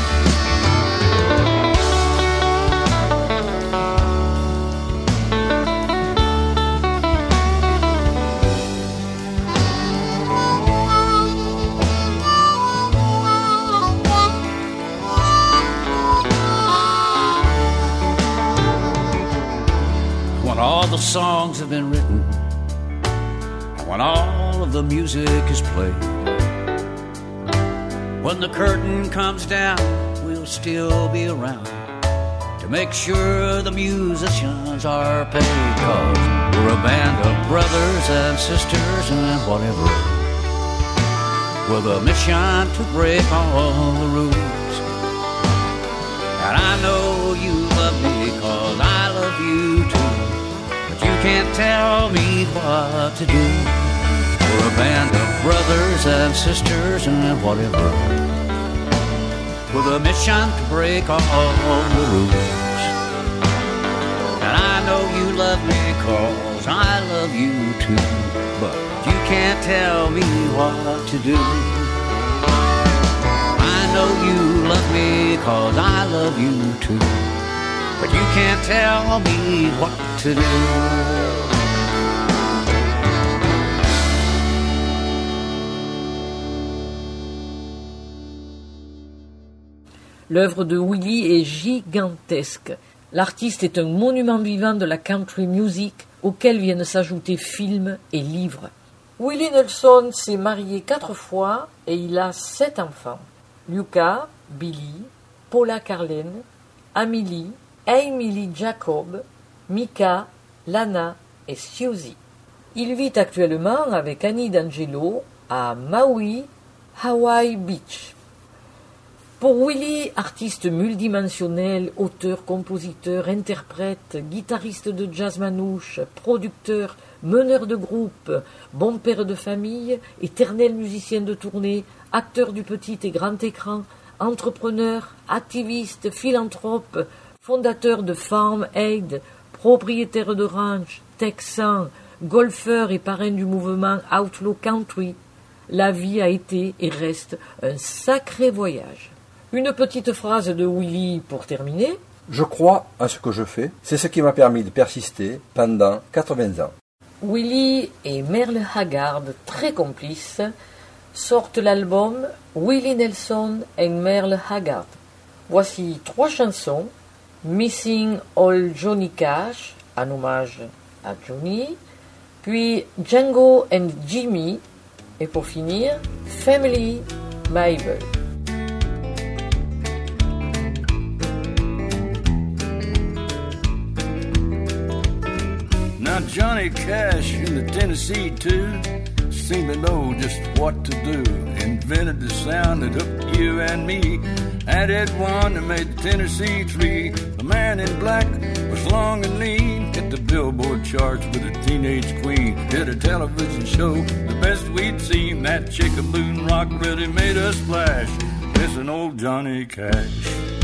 The songs have been written, when all of the music is played, when the curtain comes down, we'll still be around to make sure the musicians are paid. Cause we're a band of brothers and sisters and whatever, with a mission to break all the rules. And I know you love me cause I love you too. Tell me what to do. We're a band of brothers and sisters and whatever. With a mission to break all the rules. And I know you love me cause I love you too. But you can't tell me what to do. I know you love me cause I love you too. But you can't tell me what to do. L'œuvre de Willie est gigantesque. L'artiste est un monument vivant de la country music auquel viennent s'ajouter films et livres. Willie Nelson s'est marié quatre fois et il a sept enfants. Luca, Billy, Paula Carlin, Amelie, Emily Jacob, Mika, Lana et Susie. Il vit actuellement avec Annie D'Angelo à Maui, Hawaii Beach. Pour Willie, artiste multidimensionnel, auteur, compositeur, interprète, guitariste de jazz manouche, producteur, meneur de groupe, bon père de famille, éternel musicien de tournée, acteur du petit et grand écran, entrepreneur, activiste, philanthrope, fondateur de Farm Aid, propriétaire de ranch, texan, golfeur et parrain du mouvement Outlaw Country, la vie a été et reste un sacré voyage. Une petite phrase de Willy pour terminer. Je crois à ce que je fais. C'est ce qui m'a permis de persister pendant 80 ans. Willy et Merle Haggard, très complices, sortent l'album Willie Nelson et Merle Haggard. Voici trois chansons Missing All Johnny Cash, en hommage à Johnny, puis Django and Jimmy, et pour finir, Family Bible. Johnny Cash in the Tennessee two seemed to know just what to do. Invented the sound that hooked you and me. Added one that made the Tennessee three. The man in black was long and lean. Hit the billboard charts with a teenage queen. Did a television show, the best we'd seen. That chicken rock really made us splash. Missing old Johnny Cash.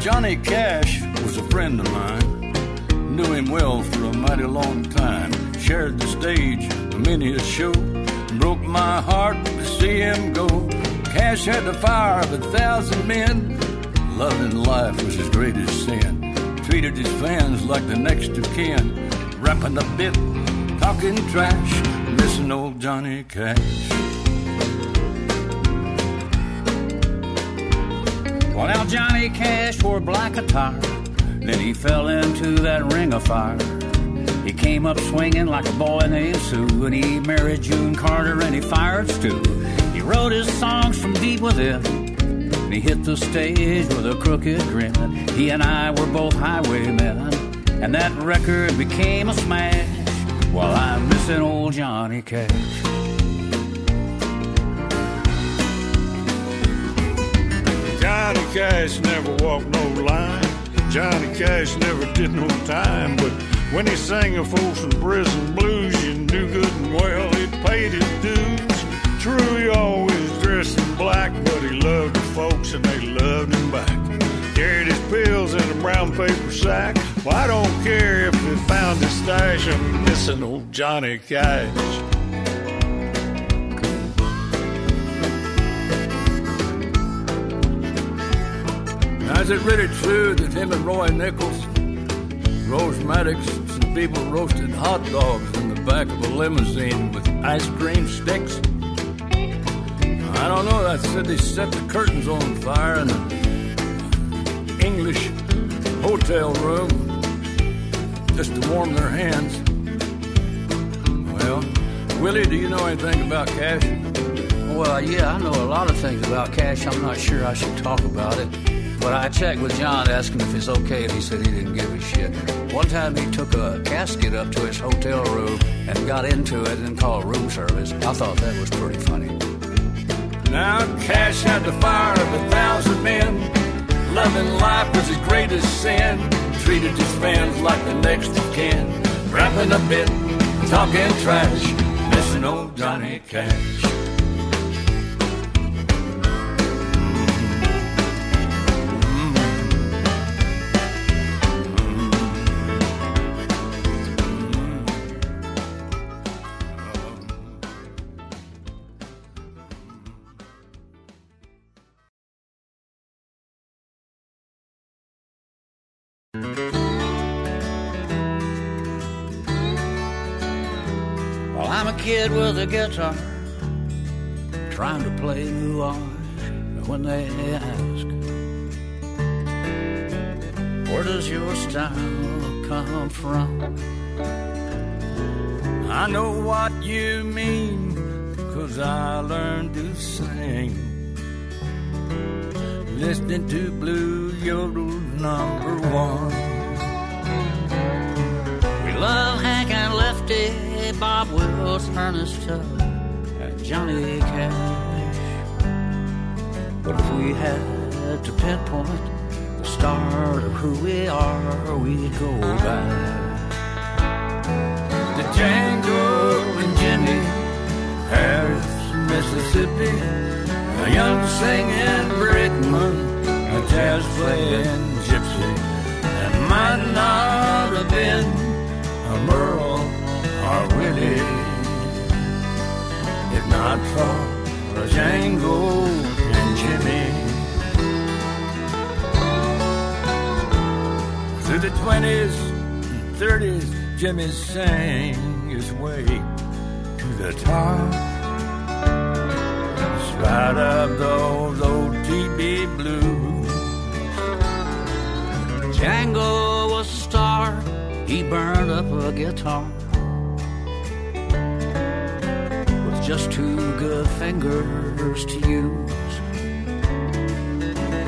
Johnny Cash was a friend of mine. Knew him well for a mighty long time. Shared the stage many a show. Broke my heart to see him go. Cash had the fire of a thousand men. Loving life was his greatest sin. Treated his fans like the next of kin. Rapping the bit, talking trash. Missing old Johnny Cash. Well, now Johnny Cash wore black attire. Then he fell into that ring of fire. He came up swinging like a boy named Sue, and he married June Carter and he fired Stu. He wrote his songs from deep within, and he hit the stage with a crooked grin. He and I were both highwaymen, and that record became a smash. While I'm missing old Johnny Cash. Johnny Cash never walked no line. Johnny Cash never did no time. But when he sang a Folsom Prison blues, you knew good and well it paid his dues. True, he always dressed in black, but he loved the folks and they loved him back. Carried his pills in a brown paper sack. Well, I don't care if they found his stash. I'm missing old Johnny Cash. Is it really true that him and Roy Nichols, Rose Maddox, and people roasted hot dogs in the back of a limousine with ice cream sticks? I don't know. I said they set the curtains on fire in the English hotel room just to warm their hands. Well, Willie, do you know anything about Cash? Well, yeah, I know a lot of things about Cash. I'm not sure I should talk about it. But I checked with John, asked him if it's okay, and he said he didn't give a shit. One time he took a casket up to his hotel room and got into it and called room service. I thought that was pretty funny. Now Cash had the fire of a thousand men. Loving life was his greatest sin. Treated his fans like the next of kin. Rapping a bit, talking trash, missing old Johnny Cash. A guitar, trying to play Nuages. When they ask, Where does your style come from? I know what you mean, cause I learned to sing. Listening to Blue Yodel number one. We love Hank and Lefty, Bob Wills, Ernest Tubb, and Johnny Cash. But if we had to pinpoint the start of who we are, we'd go back to Django and Jimmie, Paris, Mississippi, a young singing brakeman, a jazz playing gypsy. That might not have been a Merle or Willie, if not for Django and Jimmie. Through the 20s and 30s, Jimmie sang his way to the top. Spite of those old TB blues. Django was a star, he burned up a guitar. Just two good fingers to use.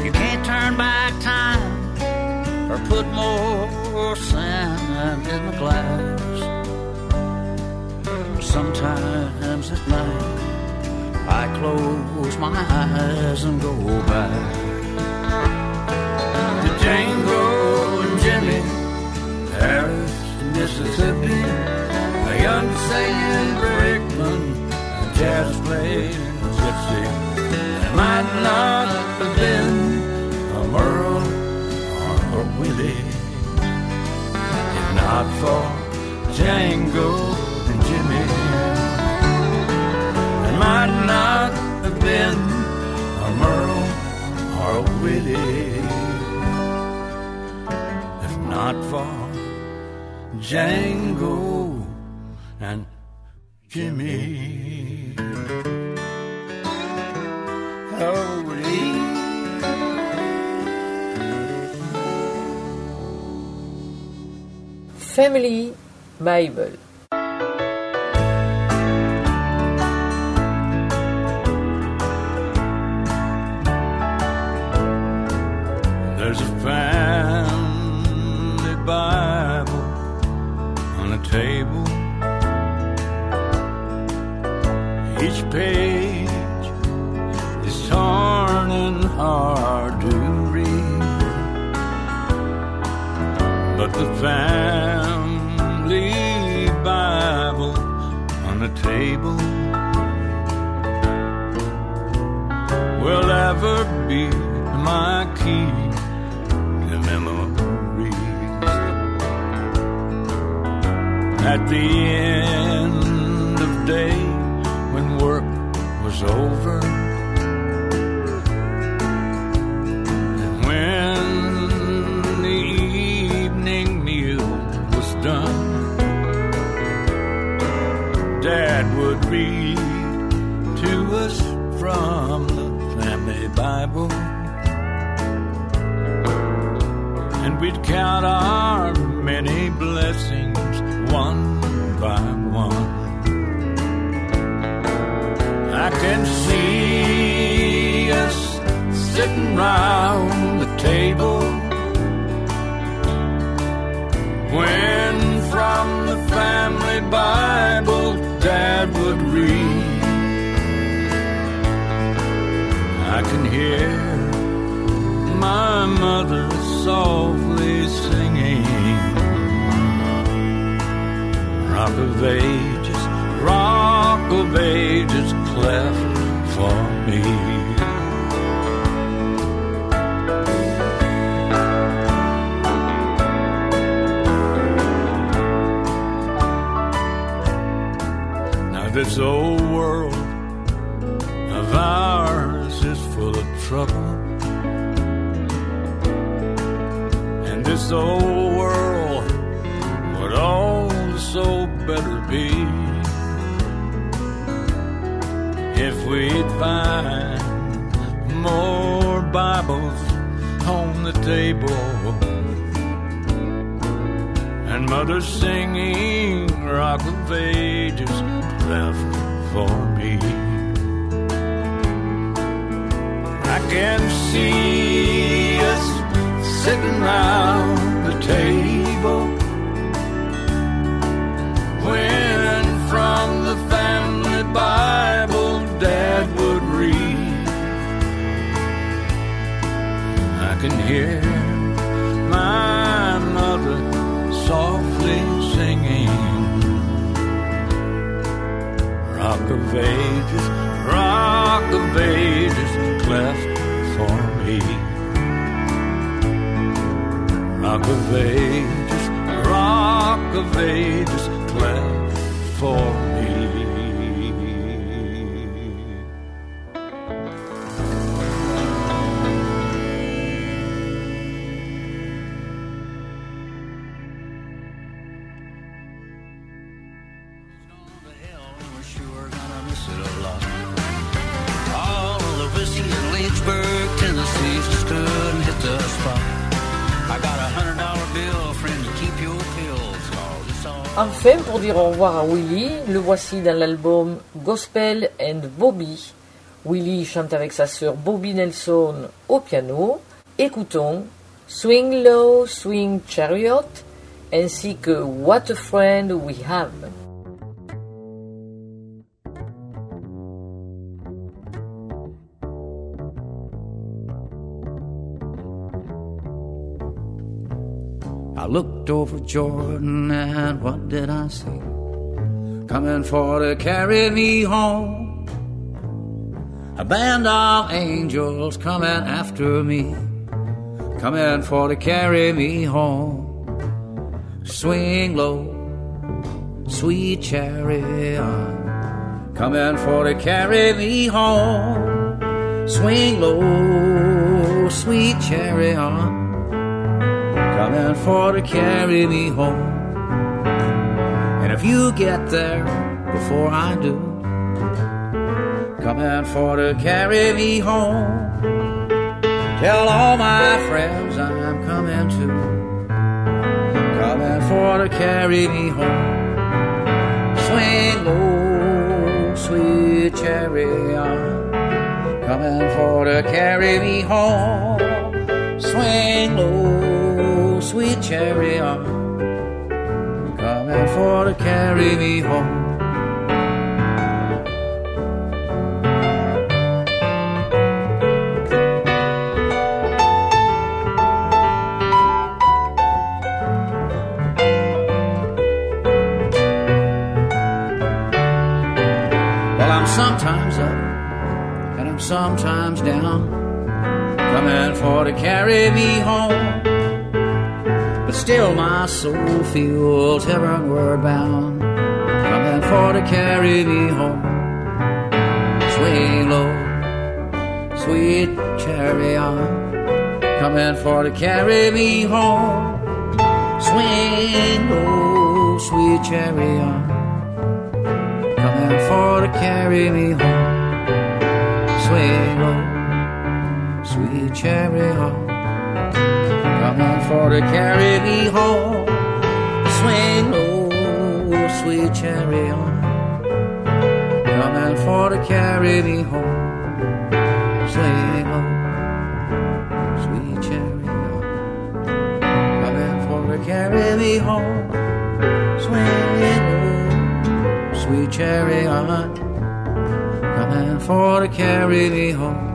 You can't turn back time or put more sand in the glass. Sometimes at night I close my eyes and go back to Django and Jimmie, Paris, Mississippi, a young singing brakeman, a jazz playing gypsy. It might not have been a Merle or a Willie, if not for Django and Jimmie. It might not have been a Merle or a Willie, if not for Django and Jimmie. Family Bible. Trouble. And this old world would also better be if we'd find more Bibles on the table and mother singing Rock of Ages left for me. Can see us sitting round the table when from the family Bible Dad would read. I can hear my mother softly singing. Rock of ages, rock of ages, cleft for me. Rock of ages, rock of ages, cleft for au revoir à Willie, le voici dans l'album Gospel and Bobby. Willie chante avec sa sœur Bobby Nelson au piano. Écoutons Swing Low, Swing Chariot ainsi que What a Friend We Have. I looked over Jordan and what did I see? Coming for to carry me home. A band of angels coming after me, coming for to carry me home. swing low, sweet chariot, coming for to carry me home. Swing low, sweet chariot, coming for to carry me home. And if you get there before I do, coming for to carry me home. Tell all my friends I'm coming too, coming for to carry me home. Swing low, sweet chariot, coming for to carry me home. Swing low, sweet chariot, coming for to carry me home. Sometimes up and I'm sometimes down, coming for to carry me home. But still, my soul feels heavenward bound, coming for to carry me home. Swing low, sweet chariot, coming for to carry me home. Swing low, sweet chariot coming for to carry me home. Swing low, sweet chariot, coming for to carry me home. Swing low, sweet chariot, coming for to carry me home. Swing low, sweet chariot, coming for to carry me home. Swing low sweet chariot, coming for to carry me home.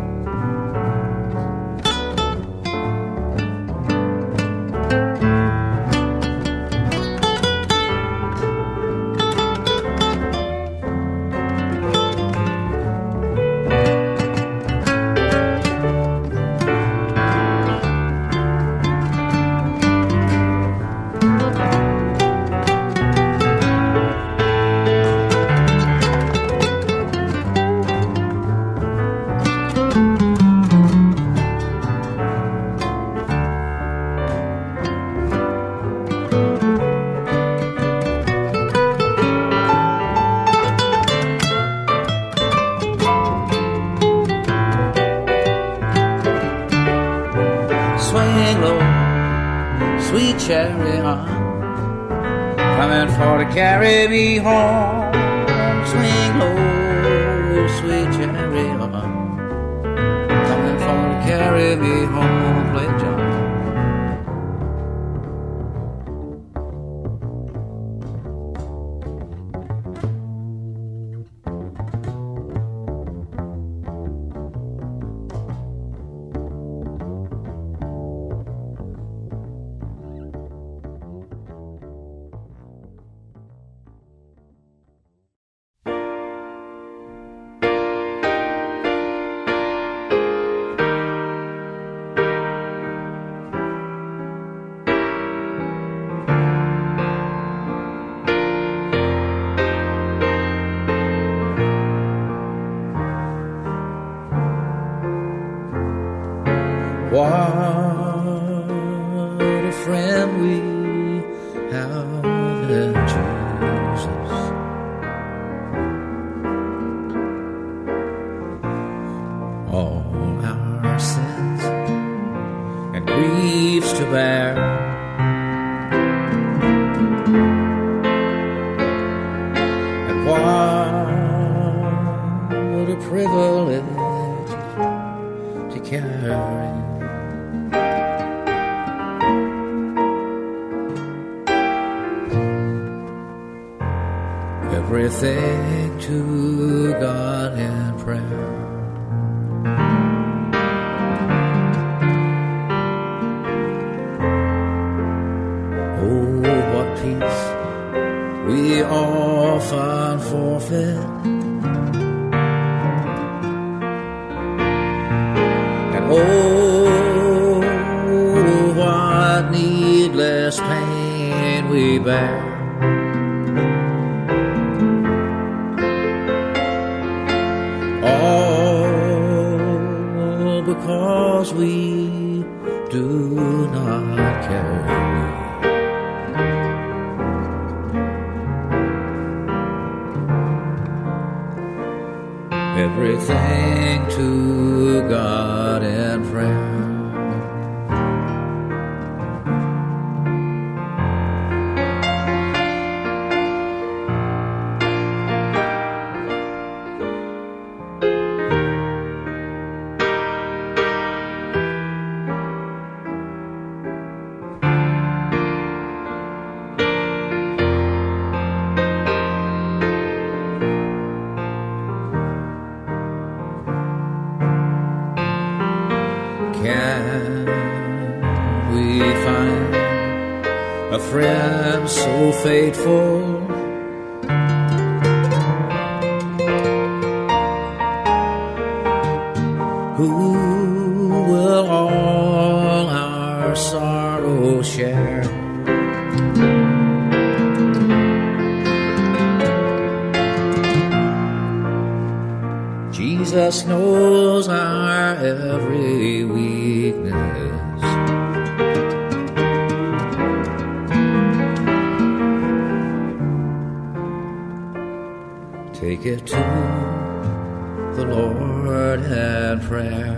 Prayer.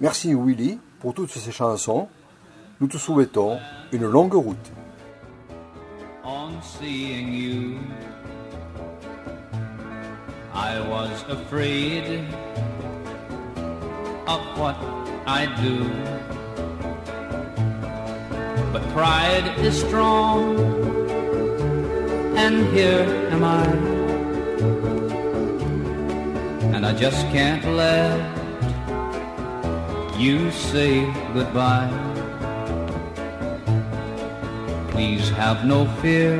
Merci Willy pour toutes ces chansons. Nous te souhaitons une longue route. on seeing you. I was afraid of what I'd do. But pride is strong, and here am I. And I just can't let you say goodbye. Please have no fear.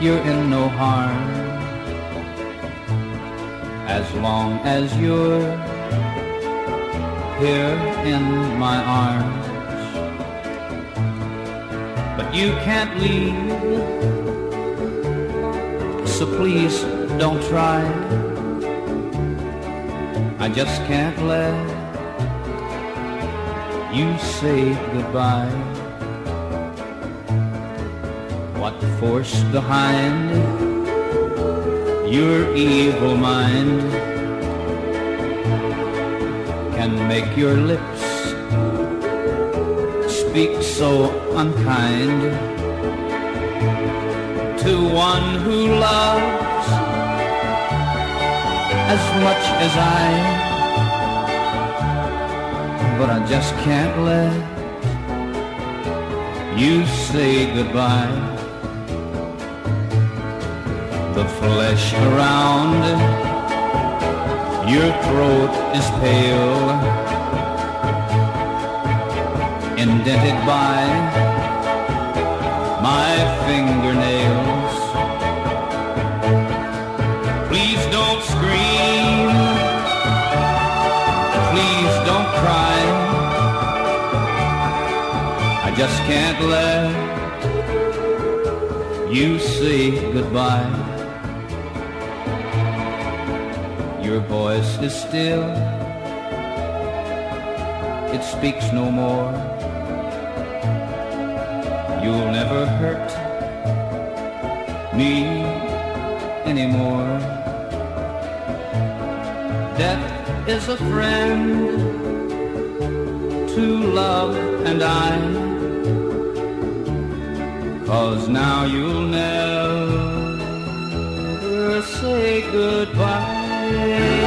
You're in no harm. As long as you're here in my arms. You can't leave. So please don't try. I just can't let you say goodbye. What force behind your evil mind can make your lips speak so unkind to one who loves as much as I. But I just can't let you say goodbye. The flesh around your throat is pale, indented by fingernails. Please don't scream, please don't cry. I just can't let you say goodbye. Your voice is still, it speaks no more. Is a friend to love and I, cause now you'll never say goodbye.